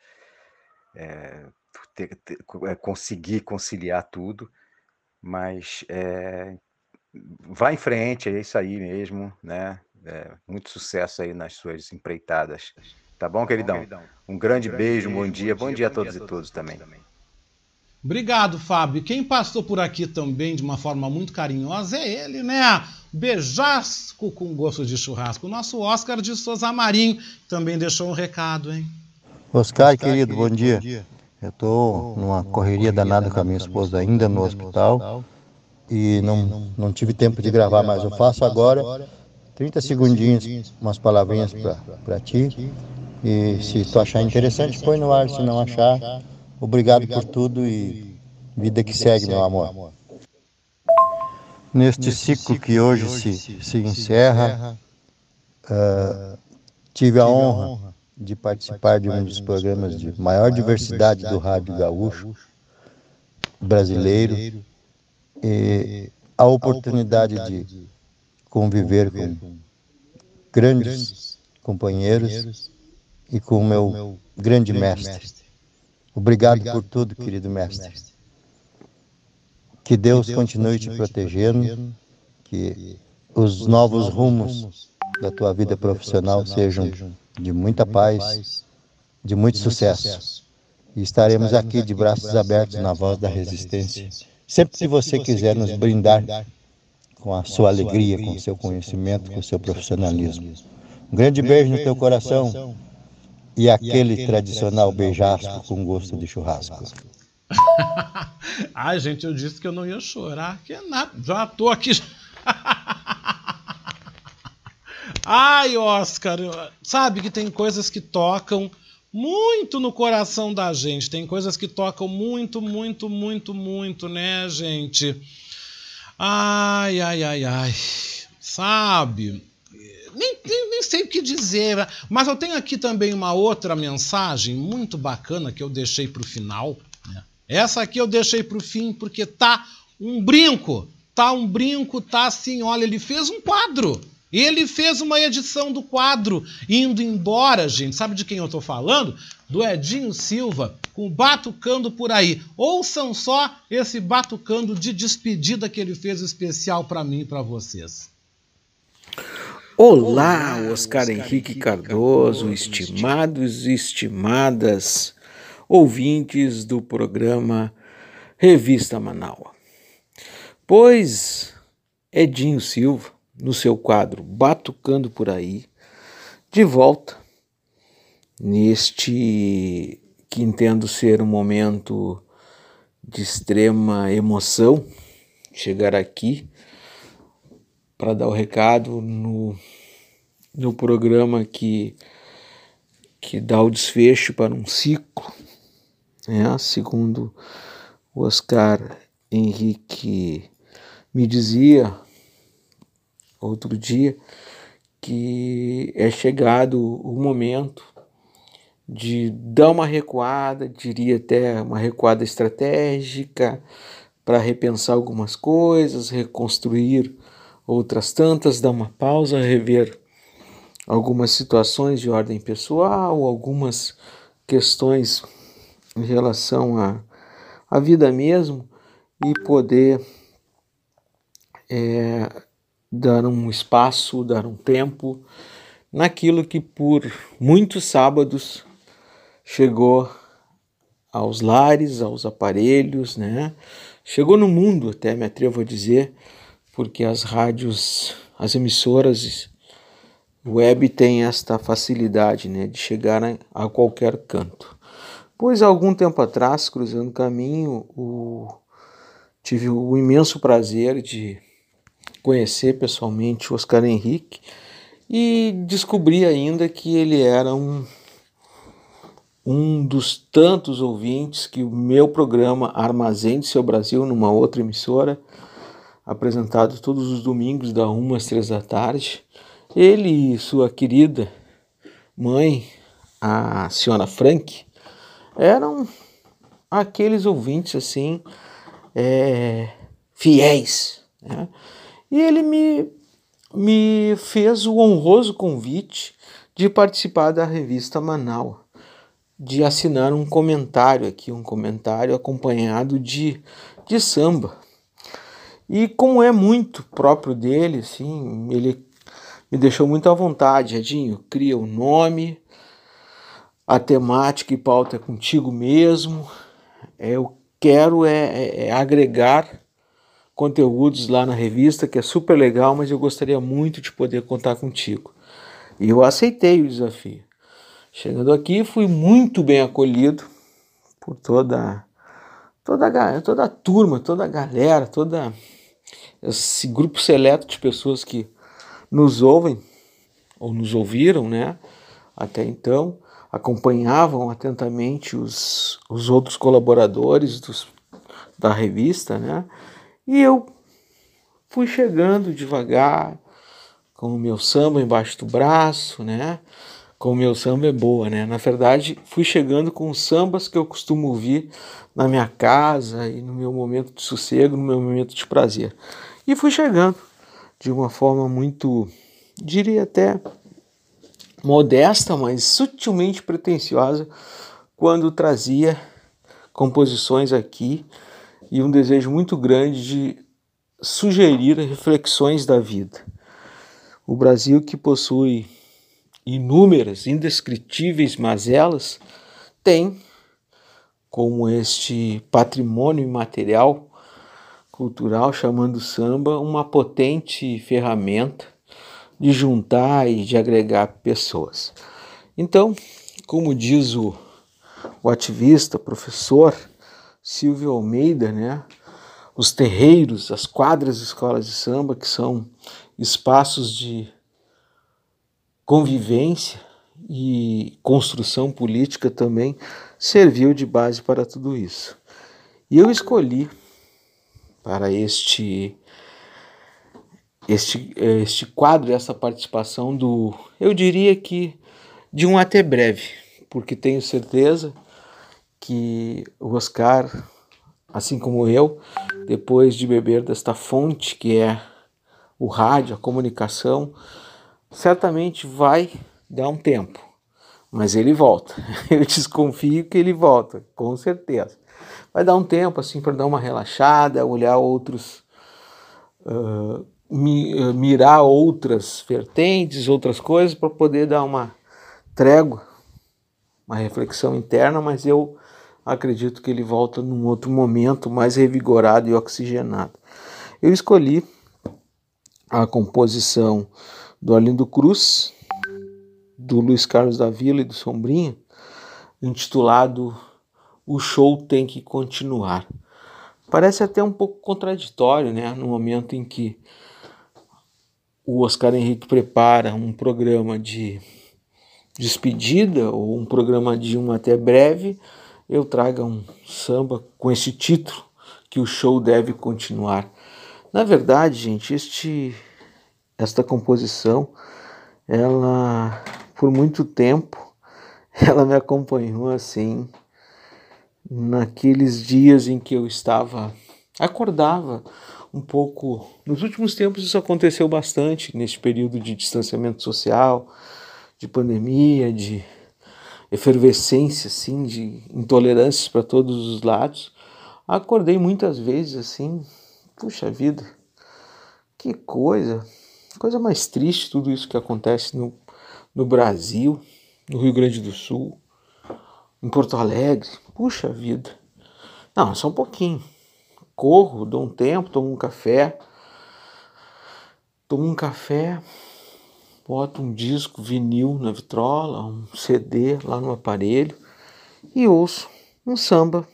é, ter, ter, conseguir conciliar tudo, mas é, vá em frente, é isso aí mesmo, né? É, muito sucesso aí nas suas empreitadas. Tá bom, queridão? Um grande beijo, um bom dia, bom dia a todos e todos também. Obrigado, Fábio. Quem passou por aqui também de uma forma muito carinhosa é ele, né? Beijasco com gosto de churrasco. O nosso Oscar de Souza Marinho também deixou um recado, hein? Oscar, querido, bom dia. Eu estou numa correria danada com a minha esposa ainda no hospital e não, não tive tempo de gravar, mas eu faço agora 30 segundinhos, umas palavrinhas para ti. E se tu achar interessante, põe no ar. Se não achar, obrigado por tudo e vida que segue, meu amor. Neste ciclo que hoje se, se encerra, uh, tive a honra de participar de um dos programas de maior diversidade do rádio gaúcho brasileiro e a oportunidade de conviver com grandes companheiros e com o meu grande mestre. Obrigado por tudo, querido mestre. Que Deus continue te protegendo, que os novos rumos da tua vida profissional sejam de muita paz, de muito sucesso. E estaremos aqui de braços abertos na voz da resistência. Sempre que você quiser nos brindar com a sua alegria, com o seu conhecimento, com o seu profissionalismo. Um grande beijo no teu coração e aquele tradicional beijasco com gosto de churrasco. Ai, gente, eu disse que eu não ia chorar, que é nada. Já tô aqui. Ai, Oscar, sabe que tem coisas que tocam muito no coração da gente. Tem coisas que tocam muito, muito, muito, muito, né, gente? Ai, ai, ai, ai. Sabe? Nem, nem, nem, sei o que dizer, mas eu tenho aqui também uma outra mensagem muito bacana que eu deixei para o final. Né? Essa aqui eu deixei para o fim porque tá um brinco, tá um brinco, tá assim, olha, ele fez um quadro. Ele fez uma edição do quadro indo embora, gente. Sabe de quem eu estou falando? Do Edinho Silva, com Batucando por aí. Ouçam só esse Batucando de despedida que ele fez especial para mim e para vocês. Olá, Oscar Henrique Cardoso, estimados e estimadas ouvintes do programa Revista Manaua. Pois Edinho Silva no seu quadro Batucando por Aí, de volta neste que entendo ser um momento de extrema emoção, chegar aqui para dar o recado no, no programa que, que dá o desfecho para um ciclo, né? segundo o Oscar Henrique me dizia outro dia que é chegado o momento de dar uma recuada, diria até uma recuada estratégica, para repensar algumas coisas, reconstruir outras tantas, dar uma pausa, rever algumas situações de ordem pessoal, algumas questões em relação à, à vida mesmo e poder é, dar um espaço, dar um tempo naquilo que por muitos sábados chegou aos lares, aos aparelhos, né? Chegou no mundo, até me atrevo a dizer, porque as rádios, as emissoras web têm esta facilidade, né, de chegar a, qualquer canto. Pois algum tempo atrás, cruzando o caminho, tive o imenso prazer de conhecer pessoalmente o Oscar Henrique e descobri ainda que ele era um, um dos tantos ouvintes que o meu programa Armazém de Seu Brasil, numa outra emissora, apresentado todos os domingos, da 1 às 3 da tarde, ele e sua querida mãe, a senhora Frank, eram aqueles ouvintes assim, é, fiéis. Né? E ele me me fez o honroso convite de participar da revista Manaus, de assinar um comentário aqui, um comentário acompanhado de, de samba. E como é muito próprio dele, assim, ele me deixou muito à vontade, Edinho, cria o nome, a temática e pauta é contigo mesmo. Eu quero é, é, é agregar conteúdos lá na revista, que é super legal, mas eu gostaria muito de poder contar contigo. E eu aceitei o desafio. Chegando aqui, fui muito bem acolhido por toda toda toda a turma, toda a galera, toda esse grupo seleto de pessoas que nos ouvem ou nos ouviram, né? Até então, acompanhavam atentamente os, os outros colaboradores dos, da revista, né? E eu fui chegando devagar, com o meu samba embaixo do braço, né? Com o meu samba é boa, né? Na verdade, fui chegando com sambas que eu costumo ouvir na minha casa e no meu momento de sossego, no meu momento de prazer. E fui chegando de uma forma muito, diria até modesta, mas sutilmente pretensiosa, quando trazia composições aqui e um desejo muito grande de sugerir reflexões da vida. O Brasil, que possui inúmeras, indescritíveis mazelas, tem como este patrimônio imaterial cultural, chamando samba, uma potente ferramenta de juntar e de agregar pessoas. Então, como diz o, o ativista, professor Silvio Almeida, né? Os terreiros, as quadras de escolas de samba, que são espaços de convivência e construção política também, serviu de base para tudo isso. E eu escolhi para este este este quadro, essa participação do, eu diria que de um até breve, porque tenho certeza que o Oscar, assim como eu, depois de beber desta fonte que é o rádio, a comunicação, certamente vai dar um tempo, mas ele volta. Eu desconfio que ele volta, com certeza. Vai dar um tempo assim para dar uma relaxada, olhar outros, uh, mirar outras vertentes, outras coisas para poder dar uma trégua, uma reflexão interna, mas eu acredito que ele volta num outro momento mais revigorado e oxigenado. Eu escolhi a composição do Arlindo Cruz, do Luiz Carlos da Vila e do Sombrinha, intitulado O Show Tem que Continuar. Parece até um pouco contraditório, né? No momento em que o Oscar Henrique prepara um programa de despedida ou um programa de um até breve, eu traga um samba com esse título que o show deve continuar. Na verdade, gente, este esta composição, ela por muito tempo ela me acompanhou assim naqueles dias em que eu estava acordava um pouco. Nos últimos tempos isso aconteceu bastante neste período de distanciamento social, de pandemia, de efervescência, assim, de intolerâncias para todos os lados. Acordei muitas vezes assim, puxa vida, que coisa, coisa mais triste tudo isso que acontece no, no Brasil, no Rio Grande do Sul, em Porto Alegre, puxa vida. Não, só um pouquinho. Corro, dou um tempo, tomo um café, tomo um café, boto um disco vinil na vitrola, um CD lá no aparelho e ouço um samba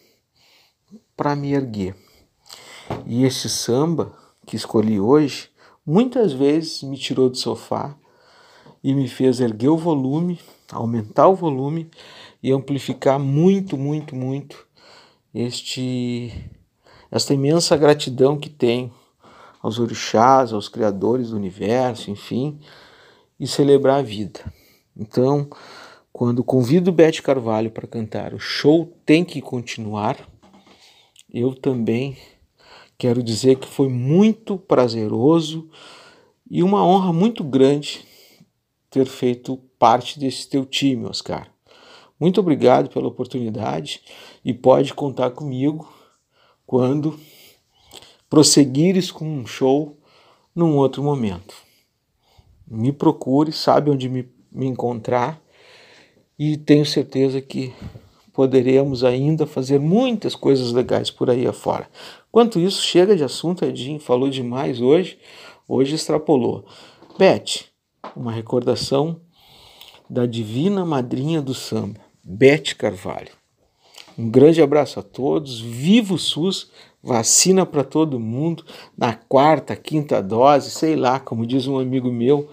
para me erguer. E esse samba que escolhi hoje muitas vezes me tirou do sofá e me fez erguer o volume, aumentar o volume e amplificar muito, muito, muito este esta imensa gratidão que tenho aos orixás, aos criadores do universo, enfim, e celebrar a vida. Então, quando convido Beth Carvalho para cantar O Show Tem Que Continuar, eu também quero dizer que foi muito prazeroso E uma honra muito grande ter feito parte desse teu time, Oscar. Muito obrigado pela oportunidade e pode contar comigo quando prosseguires com um show num outro momento. Me procure, sabe onde me, me encontrar e tenho certeza que poderemos ainda fazer muitas coisas legais por aí afora. Quanto isso, chega de assunto, Edinho falou demais hoje, hoje extrapolou. Beth, uma recordação da divina madrinha do samba, Beth Carvalho. Um grande abraço a todos, viva o SUS, vacina para todo mundo, na quarta, quinta dose, sei lá, como diz um amigo meu,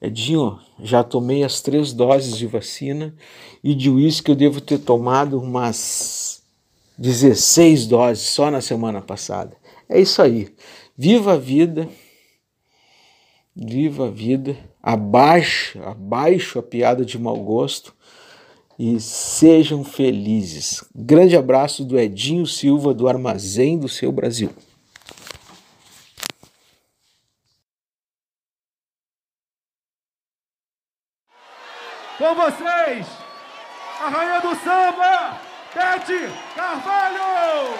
Edinho, já tomei as três doses de vacina e de uísque eu devo ter tomado umas 16 doses só na semana passada. É isso aí. Viva a vida, viva a vida, abaixo, abaixo a piada de mau gosto e sejam felizes. Grande abraço do Edinho Silva do Armazém do Seu Brasil. Com vocês, a rainha do samba, Beth Carvalho!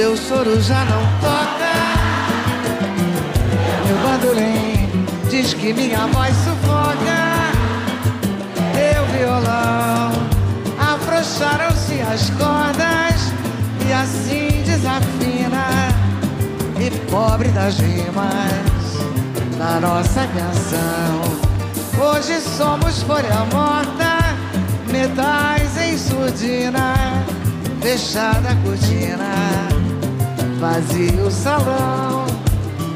Teu soro já não toca. Meu bandolim diz que minha voz sufoca. Teu violão afrouxaram-se as cordas e assim desafina. E pobre das rimas da nossa canção. Hoje somos folha morta, metais em surdina, fechada a cortina, vazio o salão.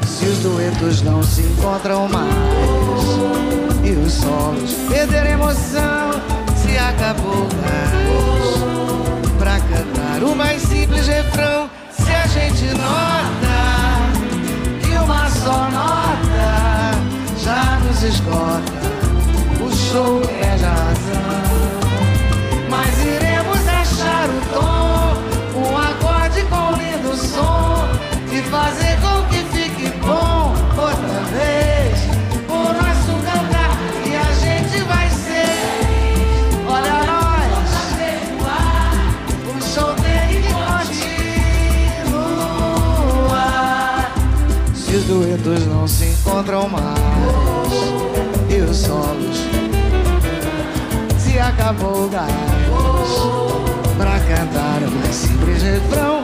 Se os duetos não se encontram mais e os solos perderam emoção, se acabou gás pra cantar o mais simples refrão. Se a gente nota que uma só nota já nos esgota, o show perde a razão. Encontram mais e os solos se acabou o gás pra cantar o mais simples refrão.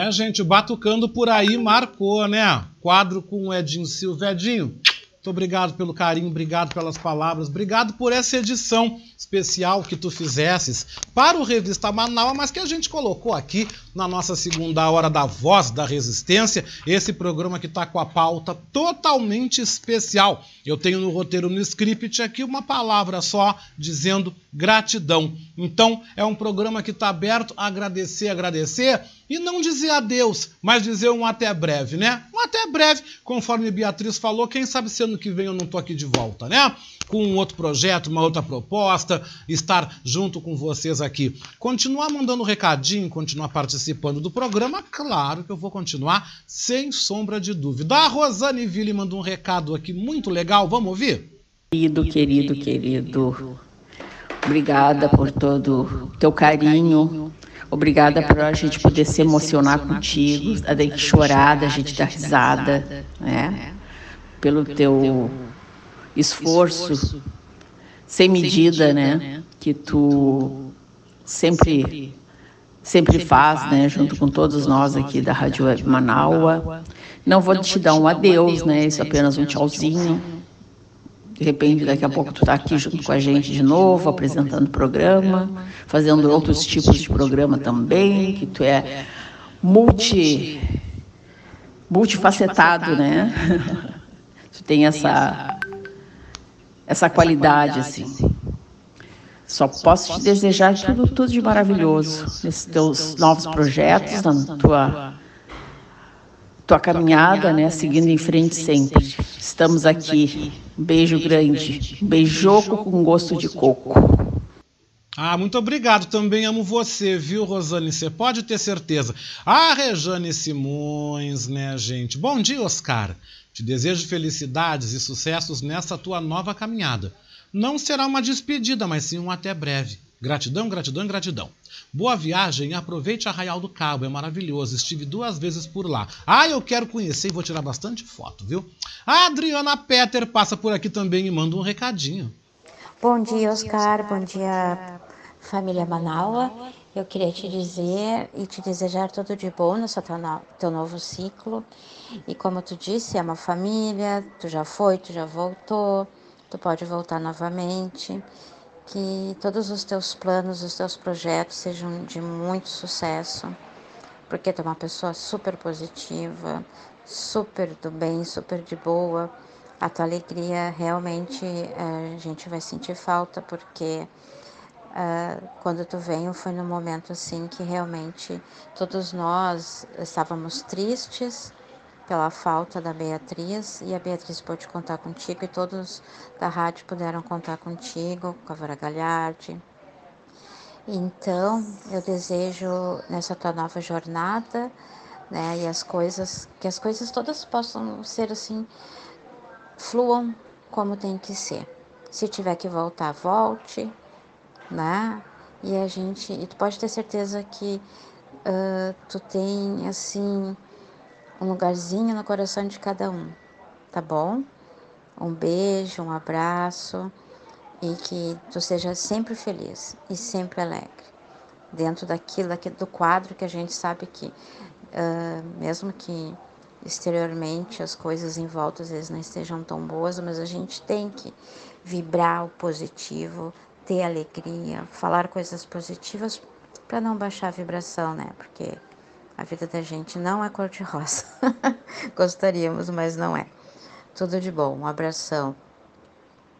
É, gente, batucando por aí marcou, né? Quadro com o Edinho Silva. Edinho, muito obrigado pelo carinho, obrigado pelas palavras, obrigado por essa edição especial que tu fizesses para o Revista Manaus, mas que a gente colocou aqui na nossa segunda hora da Voz da Resistência, esse programa que está com a pauta totalmente especial. Eu tenho no roteiro, no script aqui, uma palavra só dizendo gratidão. Então, é um programa que está aberto a agradecer, agradecer e não dizer adeus, mas dizer um até breve, né? Um até breve, conforme Beatriz falou, quem sabe se ano que vem eu não tô aqui de volta, né? Com um outro projeto, uma outra proposta, estar junto com vocês aqui. Continuar mandando recadinho, continuar participando do programa, claro que eu vou continuar, sem sombra de dúvida. A Rosane Ville mandou um recado aqui muito legal, vamos ouvir? Querido, querido, querido, obrigada por todo o teu carinho, obrigada por a gente poder se emocionar contigo, a gente chorar, da gente dar risada, né? Pelo teu esforço sem medida, né? Que tu sempre sempre faz, né, junto com todos nós aqui da Rádio Web Manaua. Não vou te dar um adeus, né? Isso é apenas um tchauzinho. De repente, daqui a pouco tu tá aqui junto com a gente de novo, apresentando programa, fazendo outros tipos de programa também, que tu é multi multifacetado, né? tu tem essa essa qualidade assim. Só posso te desejar tudo, tudo de maravilhoso nesses teus novos projetos, na tua, tua caminhada, né? Seguindo em frente sempre. Estamos aqui. Beijo grande. Um beijoco com gosto de coco. Ah, muito obrigado. Também amo você, viu, Rosane? Você pode ter certeza. Ah, Rejane Simões, né, gente? Bom dia, Oscar. Te desejo felicidades e sucessos nessa tua nova caminhada. Não será uma despedida, mas sim um até breve. Gratidão, gratidão, gratidão. Boa viagem e aproveite Arraial do Cabo, é maravilhoso. Estive duas vezes por lá. Ah, eu quero conhecer e vou tirar bastante foto, viu? A Adriana Peter passa por aqui também e manda um recadinho. Bom dia, Oscar. Bom dia, família Manaua. Eu queria te dizer e te desejar tudo de bom no seu teu novo ciclo. E como tu disse, é uma família, tu já foi, tu já voltou tu pode voltar novamente, que todos os teus planos, os teus projetos sejam de muito sucesso, porque tu é uma pessoa super positiva, super do bem, super de boa. A tua alegria realmente eh, a gente vai sentir falta, porque uh, quando tu veio foi num momento assim que realmente todos nós estávamos tristes, pela falta da Beatriz e a Beatriz pôde contar contigo e todos da rádio puderam contar contigo, com a Vara Galhardi. Então, eu desejo nessa tua nova jornada, né, e as coisas, que as coisas todas possam ser assim, fluam como tem que ser. Se tiver que voltar, volte, né? E a gente, e tu pode ter certeza que uh, tu tem assim um lugarzinho no coração de cada um, tá bom? Um beijo, um abraço e que tu seja sempre feliz e sempre alegre. Dentro daquilo, do quadro que a gente sabe que, uh, mesmo que exteriormente as coisas em volta às vezes não estejam tão boas, mas a gente tem que vibrar o positivo, ter alegria, falar coisas positivas para não baixar a vibração, né? Porque a vida da gente não é cor-de-rosa. Gostaríamos, mas não é. Tudo de bom, um abração.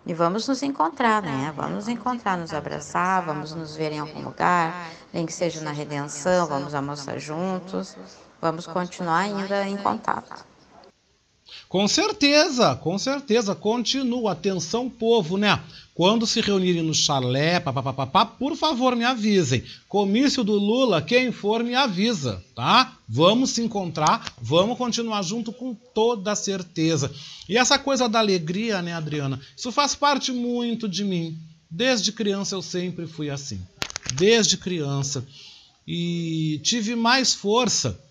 E vamos nos encontrar, né? Vamos nos encontrar, nos abraçar, vamos nos ver em algum lugar, nem que seja na redenção, vamos almoçar juntos, vamos continuar ainda em contato. Com certeza, com certeza, continua. Atenção, povo, né? Quando se reunirem no chalé, papapá, por favor, me avisem. Comício do Lula, quem for me avisa, tá? Vamos se encontrar, vamos continuar junto com toda certeza. E essa coisa da alegria, né, Adriana? Isso faz parte muito de mim. Desde criança eu sempre fui assim. Desde criança. E tive mais força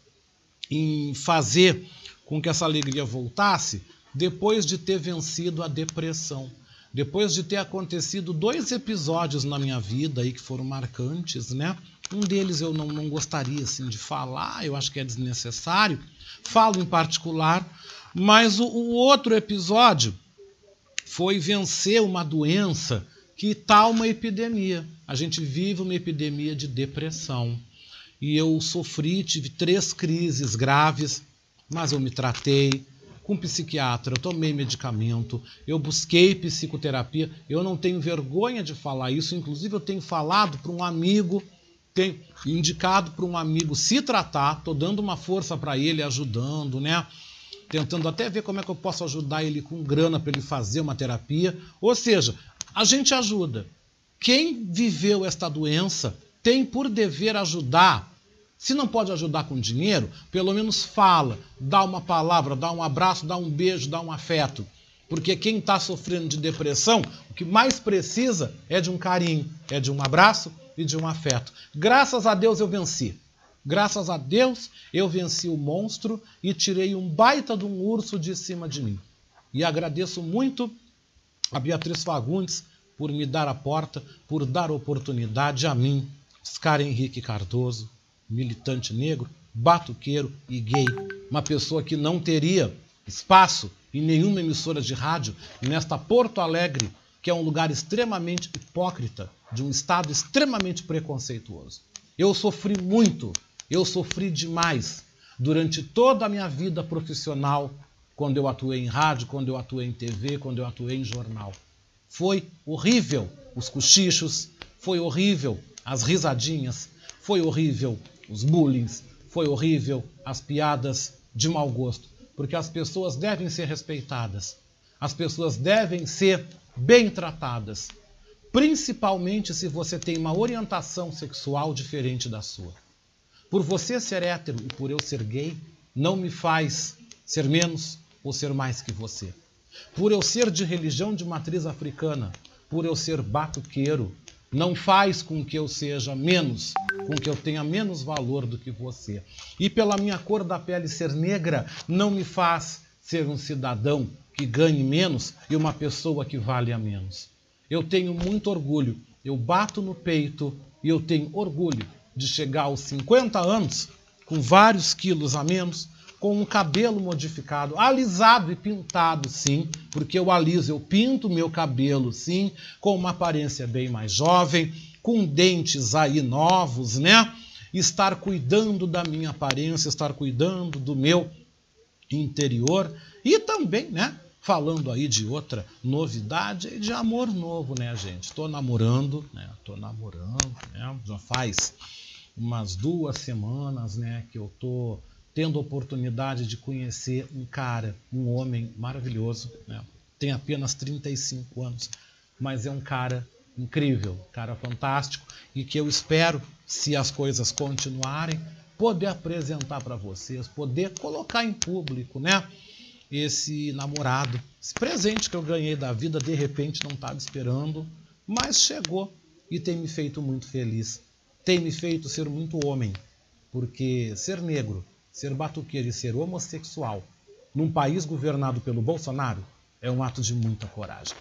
em fazer com que essa alegria voltasse depois de ter vencido a depressão. Depois de ter acontecido dois episódios na minha vida aí que foram marcantes, né? Um deles eu não, não gostaria assim, de falar, eu acho que é desnecessário. Falo em particular, mas o, o outro episódio foi vencer uma doença que está uma epidemia. A gente vive uma epidemia de depressão. E eu sofri, tive três crises graves, mas eu me tratei com psiquiatra, eu tomei medicamento, eu busquei psicoterapia. Eu não tenho vergonha de falar isso, inclusive eu tenho falado para um amigo tem indicado para um amigo se tratar, tô dando uma força para ele, ajudando, né? Tentando até ver como é que eu posso ajudar ele com grana para ele fazer uma terapia. Ou seja, a gente ajuda. Quem viveu esta doença tem por dever ajudar. Se não pode ajudar com dinheiro, pelo menos fala, dá uma palavra, dá um abraço, dá um beijo, dá um afeto. Porque quem está sofrendo de depressão, o que mais precisa é de um carinho, é de um abraço, e de um afeto. Graças a Deus eu venci. Graças a Deus eu venci o monstro e tirei um baita de um urso de cima de mim. E agradeço muito a Beatriz Fagundes por me dar a porta, por dar oportunidade a mim, Oscar Henrique Cardoso, militante negro, batuqueiro e gay, uma pessoa que não teria espaço em nenhuma emissora de rádio nesta Porto Alegre, que é um lugar extremamente hipócrita, de um Estado extremamente preconceituoso. Eu sofri muito, eu sofri demais durante toda a minha vida profissional, quando eu atuei em rádio, quando eu atuei em TV, quando eu atuei em jornal. Foi horrível os cochichos, foi horrível as risadinhas, foi horrível os bullings, foi horrível as piadas de mau gosto, porque as pessoas devem ser respeitadas, as pessoas devem ser bem tratadas principalmente se você tem uma orientação sexual diferente da sua. Por você ser hétero e por eu ser gay, não me faz ser menos ou ser mais que você. Por eu ser de religião de matriz africana, por eu ser batuqueiro, não faz com que eu seja menos, com que eu tenha menos valor do que você. E pela minha cor da pele ser negra, não me faz ser um cidadão que ganhe menos e uma pessoa que vale a menos. Eu tenho muito orgulho, eu bato no peito e eu tenho orgulho de chegar aos 50 anos com vários quilos a menos, com um cabelo modificado, alisado e pintado, sim, porque eu aliso, eu pinto meu cabelo, sim, com uma aparência bem mais jovem, com dentes aí novos, né? Estar cuidando da minha aparência, estar cuidando do meu interior e também, né? falando aí de outra novidade de amor novo, né, gente? Estou namorando, né? Estou namorando, né? Já faz umas duas semanas, né, que eu tô tendo a oportunidade de conhecer um cara, um homem maravilhoso, né? Tem apenas 35 anos, mas é um cara incrível, cara fantástico e que eu espero, se as coisas continuarem, poder apresentar para vocês, poder colocar em público, né? esse namorado. Esse presente que eu ganhei da vida, de repente não estava esperando, mas chegou e tem me feito muito feliz. Tem me feito ser muito homem, porque ser negro, ser batuqueiro e ser homossexual num país governado pelo Bolsonaro é um ato de muita coragem.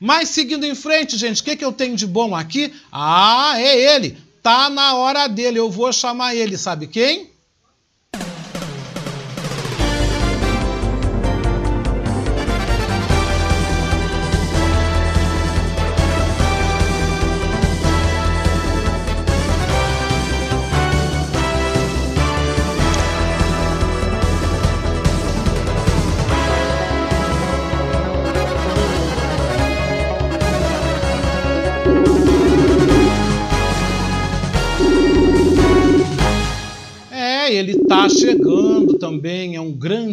Mas seguindo em frente, gente, o que, que eu tenho de bom aqui? Ah, é ele! Tá na hora dele, eu vou chamar ele, sabe quem?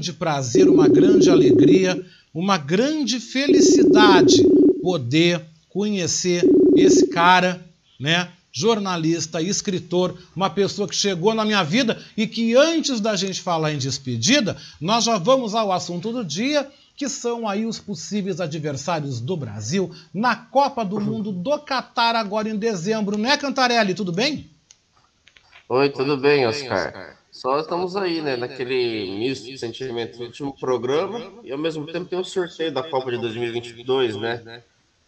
Grande prazer, uma grande alegria, uma grande felicidade poder conhecer esse cara, né? Jornalista, escritor, uma pessoa que chegou na minha vida e que antes da gente falar em despedida, nós já vamos ao assunto do dia, que são aí os possíveis adversários do Brasil na Copa do Mundo do Catar agora em dezembro, né, Cantarelli? Tudo bem? Oi, tudo bem, Oscar. Só estamos aí, né, naquele misto de sentimentos do último programa e ao mesmo tempo tem o sorteio da Copa de 2022, né?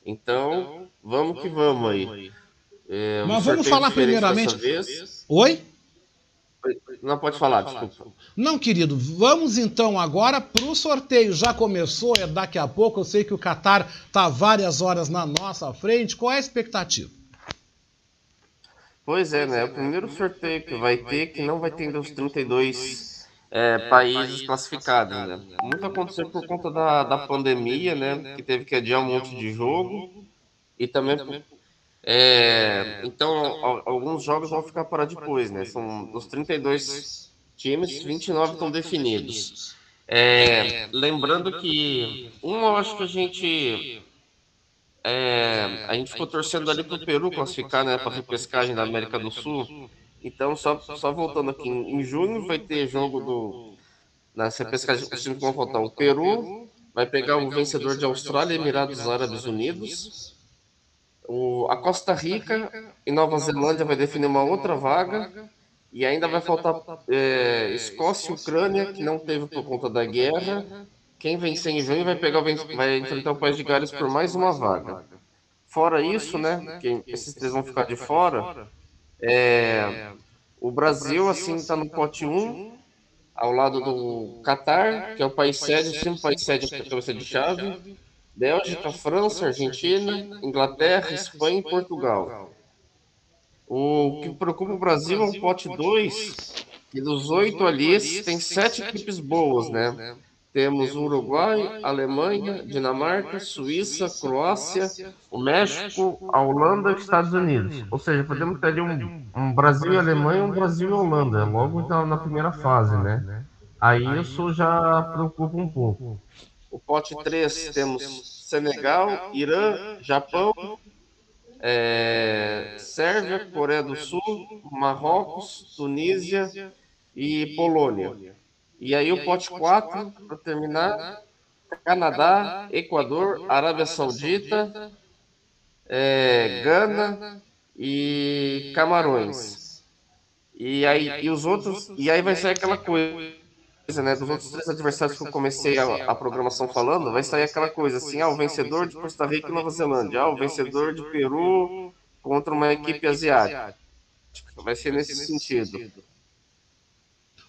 Então, vamos que vamos aí. É, um Mas vamos falar primeiramente. Oi? Não, pode falar, desculpa. Não, querido, vamos então agora para o sorteio. Já começou, é daqui a pouco. Eu sei que o Qatar está várias horas na nossa frente. Qual é a expectativa? Pois é, né? O primeiro sorteio que vai ter, que não vai ter os 32 é, países classificados, né? Muito aconteceu por conta da, da pandemia, né? Que teve que adiar um monte de jogo. E também. é, então, al- alguns jogos vão ficar para depois, né? São dos 32 times, 29 estão definidos. É, lembrando que um eu acho que a gente é, a gente ficou torcendo ali pro Peru classificar, né, para repescagem da América do Sul. Então, só, só voltando aqui, em, junho vai ter jogo do nessa repescagem, os times vão voltar. O Peru vai pegar o vencedor de Austrália e Emirados Árabes Unidos. O, a Costa Rica e Nova Zelândia vai definir uma outra vaga. E ainda vai faltar é, Escócia e Ucrânia, que não teve por conta da guerra. Quem vencer em junho vai pegar vai enfrentar o País de Gales por mais uma vaga. Fora isso, né, que esses três vão ficar de fora, é, o Brasil, assim, está no pote 1, ao lado do Catar, que é o país sede, o país sede que cabeça de chave, Bélgica, França, Argentina, Inglaterra, Espanha e Portugal. O que preocupa o Brasil é o pote 2, e dos oito ali, tem sete equipes boas, né? Temos Uruguai, Alemanha, Dinamarca, Suíça, Croácia, o México, a Holanda e os Estados Unidos. Ou seja, podemos ter ali um, um Brasil e Alemanha e um Brasil e Holanda, logo na, na primeira fase, né? Aí isso já preocupa um pouco. O pote 3 temos Senegal, Irã, Japão, é, Sérvia, Coreia do Sul, Marrocos, Tunísia e Polônia. E aí o pote 4, para terminar, Canadá, Equador, Arábia Saudita, é, Gana e Camarões. E aí e os outros, e aí vai sair aquela coisa, né, dos outros três adversários que eu comecei a, a programação falando, vai sair aquela coisa assim, ah, o vencedor de Costa Rica e Nova Zelândia, ah, o vencedor de Peru contra uma equipe asiática. Vai ser nesse sentido.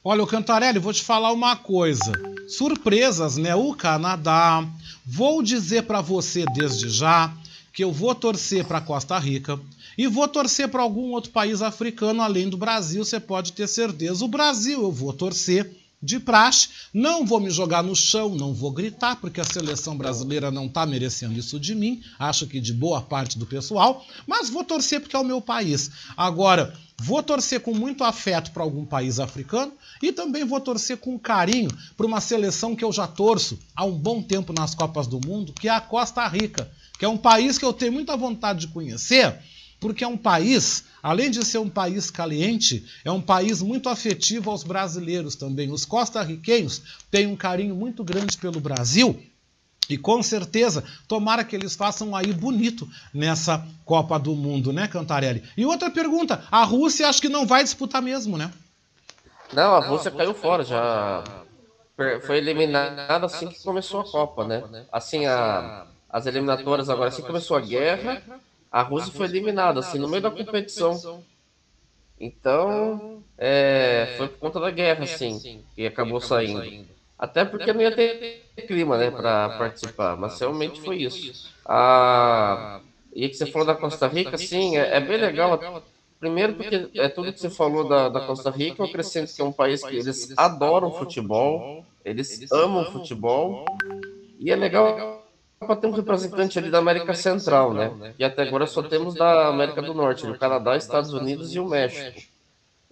Olha, o Cantarelli, vou te falar uma coisa. Surpresas, né? O Canadá. Vou dizer para você desde já que eu vou torcer para Costa Rica e vou torcer para algum outro país africano além do Brasil, você pode ter certeza. O Brasil eu vou torcer de praxe, não vou me jogar no chão, não vou gritar, porque a seleção brasileira não está merecendo isso de mim, acho que de boa parte do pessoal, mas vou torcer porque é o meu país. Agora, vou torcer com muito afeto para algum país africano e também vou torcer com carinho para uma seleção que eu já torço há um bom tempo nas Copas do Mundo, que é a Costa Rica, que é um país que eu tenho muita vontade de conhecer, porque é um país, além de ser um país caliente, é um país muito afetivo aos brasileiros também. Os costarriquenhos têm um carinho muito grande pelo Brasil. E com certeza, tomara que eles façam aí bonito nessa Copa do Mundo, né, Cantarelli? E outra pergunta: a Rússia acho que não vai disputar mesmo, né? Não, a Rússia caiu fora, já per- foi eliminada assim que começou a Copa, né? Assim, a, as eliminatórias agora, assim que começou a guerra, a Rússia foi eliminada, assim, no meio da competição. Então, é, foi por conta da guerra, assim, que acabou saindo. Até porque não ia ter clima, né, para participar, mas realmente foi isso. Ah, e que você falou da Costa Rica, sim, é, é bem legal. Primeiro porque é tudo que você falou da, da Costa Rica, eu acrescento que é um país que eles adoram futebol, eles amam futebol, e é legal para ter um representante ali da América Central, né? E até agora só temos da América do Norte, do Canadá, Estados Unidos e o México.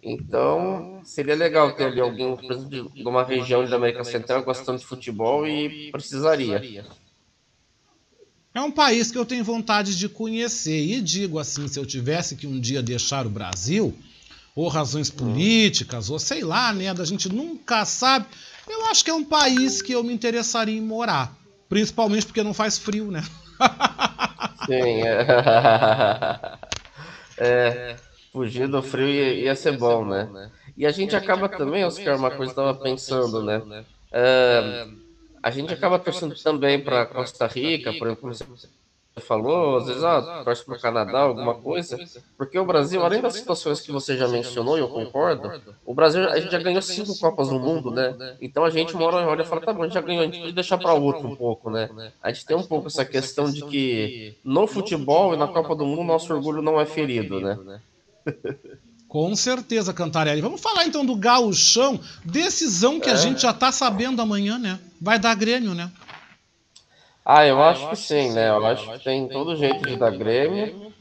Então, seria legal ter ali alguém de uma região da América Central gostando de futebol e precisaria. É um país que eu tenho vontade de conhecer. E digo assim: se eu tivesse que um dia deixar o Brasil, ou razões políticas, ou sei lá, né? A gente nunca sabe. Eu acho que é um país que eu me interessaria em morar. Principalmente porque não faz frio, né? Sim, é. é, fugir do frio ia, ia ser bom, né? E a gente acaba também, Oscar, uma coisa que eu estava pensando, né? É, a gente acaba torcendo também para Costa Rica, por exemplo, falou, às vezes, ah, torce para o Canadá, alguma coisa, porque o Brasil, além das situações que você já mencionou, e eu concordo, o Brasil, a gente já ganhou cinco Copas do Mundo, né? Então a gente uma hora olha e fala, tá bom, a gente já ganhou, a gente pode deixar para outro um pouco, né? A gente tem um pouco essa questão de que no futebol e na Copa do Mundo nosso orgulho não é ferido, né? Com certeza, Cantarelli. Vamos falar então do gauchão, decisão que a É. gente já tá sabendo amanhã, né? Vai dar Grêmio, né? Ah, eu acho que sim, né? Eu acho que tem todo jeito de dar Grêmio,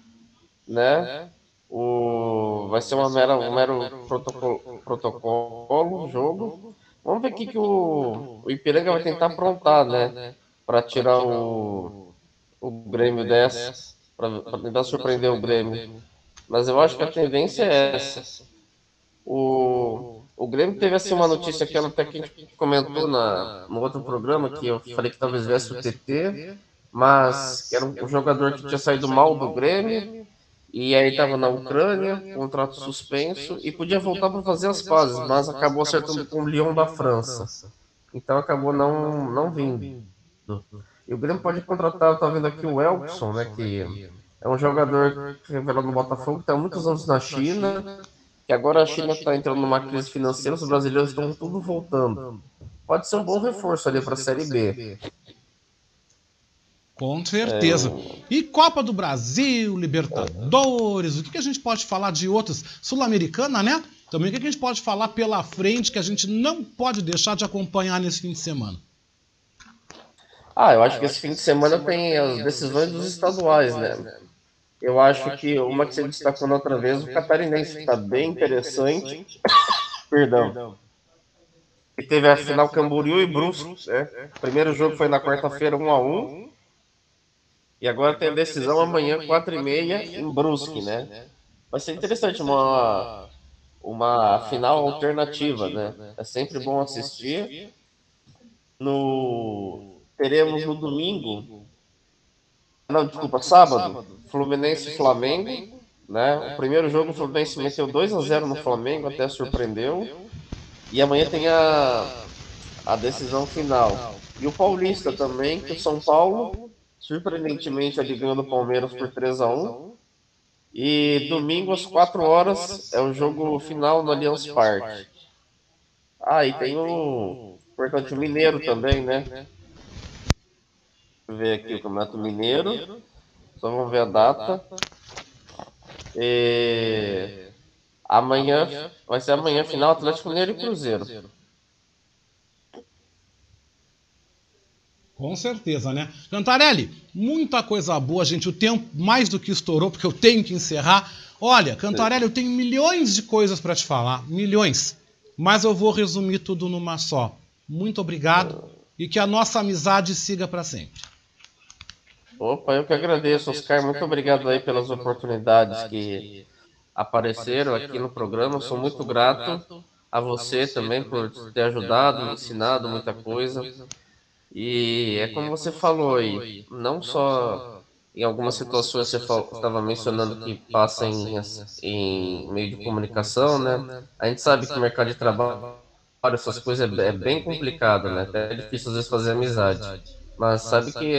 né? O... Vai ser uma mera, um mero protocolo, protocolo, jogo. Vamos ver o que, que o... o Ipiranga vai tentar aprontar, né? Para tirar o, o Grêmio dessa, para tentar surpreender o Grêmio. Mas eu acho que a tendência é essa. O, o Grêmio teve assim uma notícia que até que a gente comentou na, no outro programa, que eu falei que talvez viesse o TT, mas que era um jogador que tinha saído mal do Grêmio, e aí estava na Ucrânia, contrato suspenso, e podia voltar para fazer as pazes, mas acabou acertando com o Lyon da França. Então acabou não, não vindo. E o Grêmio pode contratar, eu tava vendo aqui o Elkson, né, que é um jogador que revelou no Botafogo, que está há muitos anos na China, que agora a China está entrando numa crise financeira, os brasileiros estão tudo voltando. Pode ser um bom reforço ali para a Série B. Com certeza. É, E Copa do Brasil, Libertadores, o que, que a gente pode falar de outros? Sul-Americana, né? Também o que, que a gente pode falar pela frente que a gente não pode deixar de acompanhar nesse fim de semana? Ah, eu acho que esse fim de semana tem as decisões dos estaduais, né? Eu acho que uma que você destacou na outra vez, o Catarinense, que está bem interessante. Perdão. E teve a final Camboriú e Brusque, né? O primeiro jogo foi na quarta-feira, 1 a 1 E agora tem a decisão amanhã, 4h30, em Brusque, né? Vai ser interessante, uma, uma final alternativa, né? É sempre bom assistir. No, teremos no domingo, não, desculpa, sábado, Fluminense e Flamengo, né? O primeiro jogo o Fluminense meteu 2 a 0 no Flamengo, até surpreendeu. E amanhã tem a, a decisão final. E o Paulista também, que o São Paulo, surpreendentemente, ali ganhou do Palmeiras por 3 a 1 E domingo às 4 horas é o jogo final no Allianz Parque. Ah, e tem o Portanto Mineiro também, né? Ver aqui o Campeonato Mineiro. Só vamos ver a data. E... Amanhã, vai ser amanhã final Atlético Mineiro e Cruzeiro. Com certeza, né? Cantarelli, muita coisa boa, gente. O tempo mais do que estourou, porque eu tenho que encerrar. Olha, Cantarelli, eu tenho milhões de coisas para te falar, milhões. Mas eu vou resumir tudo numa só. Muito obrigado e que a nossa amizade siga para sempre. Opa, eu que agradeço, Oscar. Muito obrigado aí pelas oportunidades que apareceram aqui no programa. Sou muito grato a você também por ter ajudado, ensinado muita coisa. E é como você falou aí, não só em algumas situações você estava mencionando que passa em, em meio de comunicação, né? A gente sabe que o mercado de trabalho, essas coisas é, é bem complicado, né? É difícil às vezes fazer amizade. Mas sabe que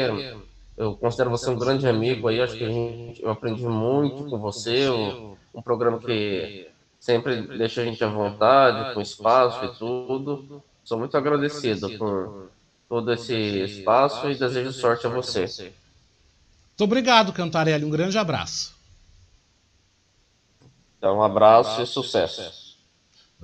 eu considero você um grande amigo aí, acho que a gente, eu aprendi muito com você, um, um programa que sempre deixa a gente à vontade, com espaço e tudo. Sou muito agradecido por todo esse espaço e desejo sorte a você. Muito obrigado, Cantarelli. Um grande abraço. Então, um abraço e sucesso.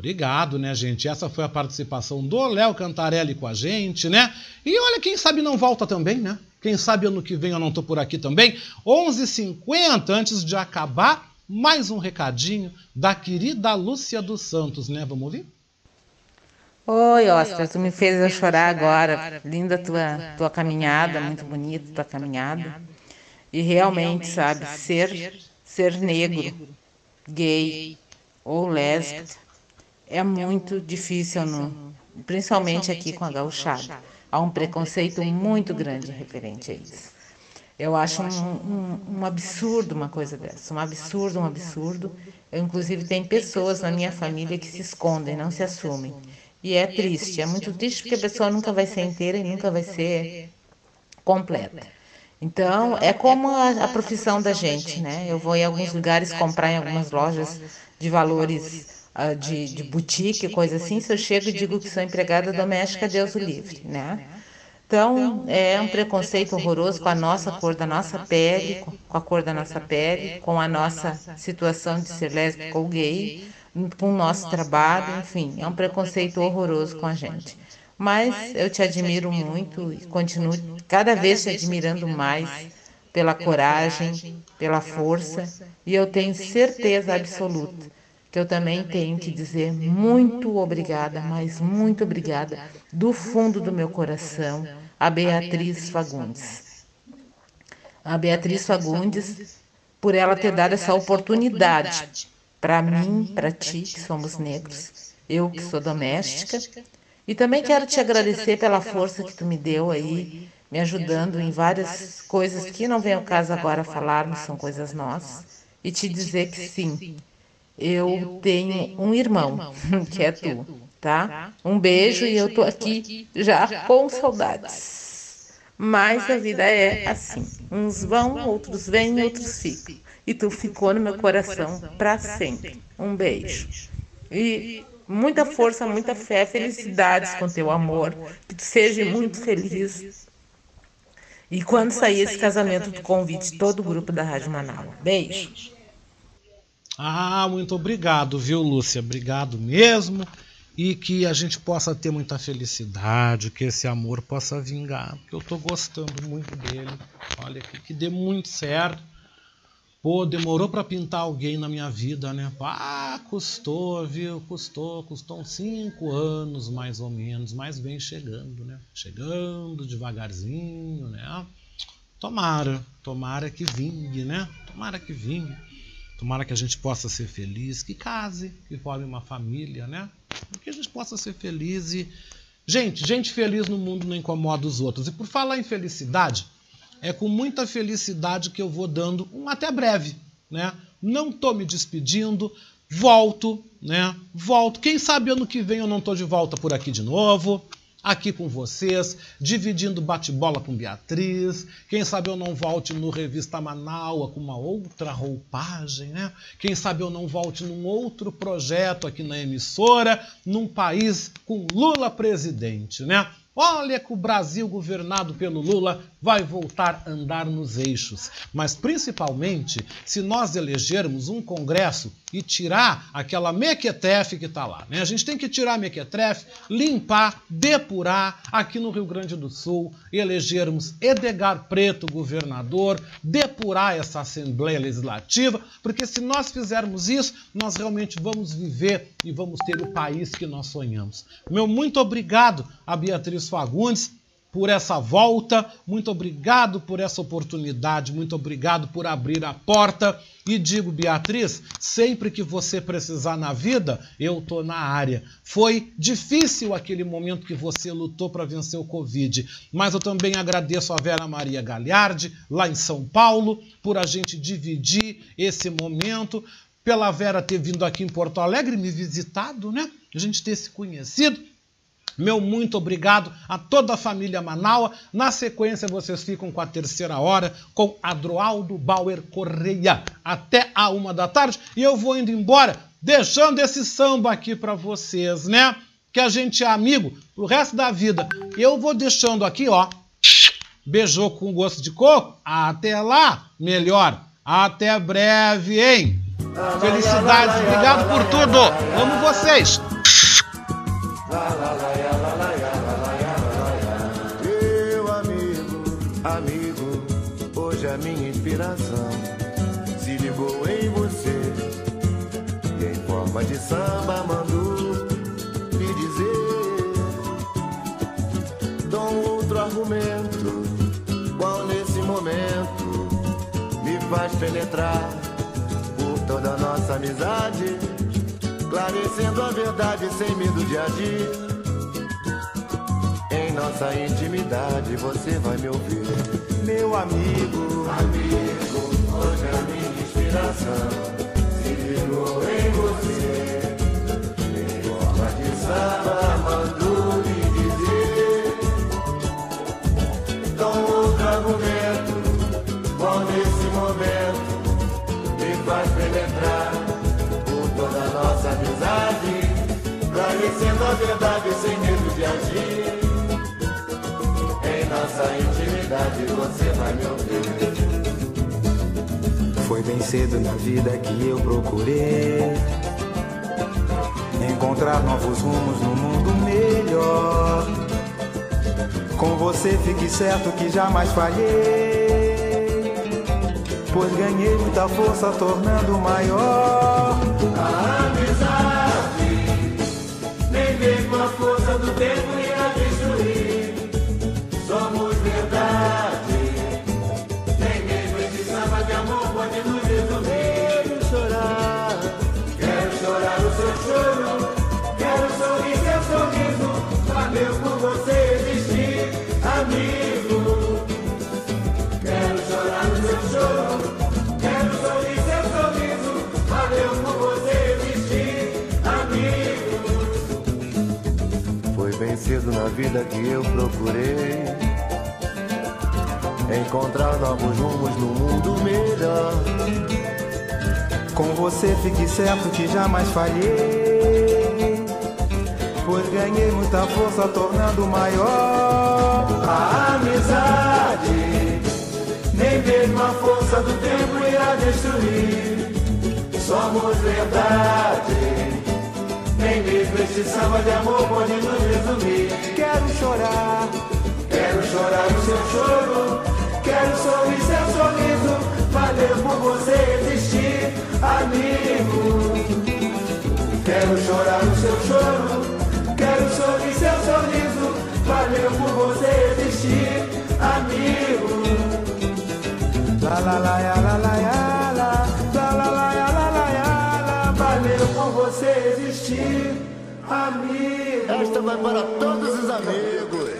Obrigado, né, gente? Essa foi a participação do Léo Cantarelli com a gente, né? E olha, quem sabe não volta também, né? Quem sabe ano que vem eu não tô por aqui também. 11h50, antes de acabar, mais um recadinho da querida Lúcia dos Santos, né? Vamos ouvir? Oi, Oscar, tu me fez eu chorar agora. Linda tua, tua caminhada, muito bonita tua caminhada. E realmente, sabe, ser, ser negro, gay ou lésbica é muito difícil, no, principalmente aqui com a gauchada. Há um preconceito muito grande referente a isso. Eu acho um, um, um absurdo uma coisa dessa, um absurdo, um absurdo. Eu, inclusive, tem pessoas na minha família que se escondem, não se assumem. E é triste, é muito triste porque a pessoa nunca vai ser inteira e nunca vai ser completa. Então, é como a, a profissão da gente, né? Eu vou em alguns lugares comprar em algumas lojas de valores uh, de, de boutique, coisa assim. Se eu chego e digo que sou empregada doméstica, Deus o livre, né? Então, é um preconceito horroroso com a nossa cor da nossa pele, com a cor da nossa pele, com a nossa situação de ser lésbica ou gay, com o nosso trabalho, enfim, é um preconceito horroroso com a gente. Mas eu te admiro muito e continuo cada vez te admirando mais pela coragem, pela força, e eu tenho certeza absoluta que eu também tenho que dizer muito obrigada, mas muito obrigada do fundo do meu coração a Beatriz Fagundes. A Beatriz Fagundes, por ela ter dado essa oportunidade para mim, para ti, que somos negros, eu que sou doméstica, e também quero te agradecer pela força que tu me deu aí, me ajudando em várias coisas que não vem ao caso agora falarmos, são coisas nossas, e te dizer que sim, eu tenho um irmão, que é tu, tá? Um beijo e eu tô aqui já com saudades. Mas a vida é assim. Uns vão, outros vêm, outros ficam. E tu ficou no meu coração para sempre. Um beijo. E muita força, muita fé, felicidades com teu amor. Que tu seja muito feliz. E quando sair esse casamento, tu convide todo o grupo da Rádio Manaus. Beijo. Ah, muito obrigado, viu, Lúcia? Obrigado mesmo. E que a gente possa ter muita felicidade, que esse amor possa vingar, porque eu estou gostando muito dele. Olha, que, que dê muito certo. Pô, demorou para pintar alguém na minha vida, né? Ah, custou, viu? Custou, custou uns cinco anos mais ou menos, mas vem chegando, né? Chegando devagarzinho, né? Tomara, tomara que vingue, né? Tomara que vingue. Tomara que a gente possa ser feliz, que case, que forme uma família, né? Que a gente possa ser feliz e. Gente, gente feliz no mundo não incomoda os outros. E por falar em felicidade, é com muita felicidade que eu vou dando um até breve, né? Não tô me despedindo, volto, né? Volto. Quem sabe ano que vem eu não tô de volta por aqui de novo aqui com vocês, dividindo bate-bola com Beatriz. Quem sabe eu não volte no Revista Manaua com uma outra roupagem, né? Quem sabe eu não volte num outro projeto aqui na emissora, num país com Lula presidente, né? Olha que o Brasil governado pelo Lula vai voltar a andar nos eixos. Mas principalmente se nós elegermos um Congresso e tirar aquela mequetrefe que está lá. Né? A gente tem que tirar a mequetrefe, limpar, depurar aqui no Rio Grande do Sul, elegermos Edgar Preto governador, depurar essa Assembleia Legislativa, porque se nós fizermos isso, nós realmente vamos viver e vamos ter o país que nós sonhamos. Meu muito obrigado a Beatriz Fagundes por essa volta, muito obrigado por essa oportunidade, muito obrigado por abrir a porta. E digo, Beatriz, sempre que você precisar na vida, eu tô na área. Foi difícil aquele momento que você lutou para vencer o Covid, mas eu também agradeço a Vera Maria Galhardi, lá em São Paulo, por a gente dividir esse momento, pela Vera ter vindo aqui em Porto Alegre me visitado, né? A gente ter se conhecido. Meu muito obrigado a toda a família Manaua. Na sequência, vocês ficam com a terceira hora com Adroaldo Bauer Correia até a uma da tarde. E eu vou indo embora, deixando esse samba aqui para vocês, né? Que a gente é amigo pro resto da vida. Eu vou deixando aqui, ó. Beijou com gosto de coco. Até lá, melhor. Até breve, hein? Felicidades, obrigado por tudo. Amo vocês. Argumento, qual nesse momento me faz penetrar por toda a nossa amizade esclarecendo a verdade sem medo de agir. Em nossa intimidade você vai me ouvir, meu amigo. Amigo, hoje a minha inspiração se ligou em você. Você vai me ouvir. Foi bem cedo na vida que eu procurei encontrar novos rumos no mundo melhor. Com você fique certo que jamais falhei, pois ganhei muita força tornando maior A na vida que eu procurei encontrar novos rumos no mundo melhor. Com você fique certo que jamais falhei, pois ganhei muita força tornando maior A amizade, nem mesmo a força do tempo irá destruir. Somos verdade, nem mesmo esse samba de amor pode nos resumir. Quero chorar, quero chorar o seu choro, quero sorrir seu sorriso. Valeu por você existir, amigo. Quero chorar o seu choro, quero sorrir seu sorriso. Valeu por você existir, amigo. La la la ya, la la existir, amigo. Esta vai para todos os amigos.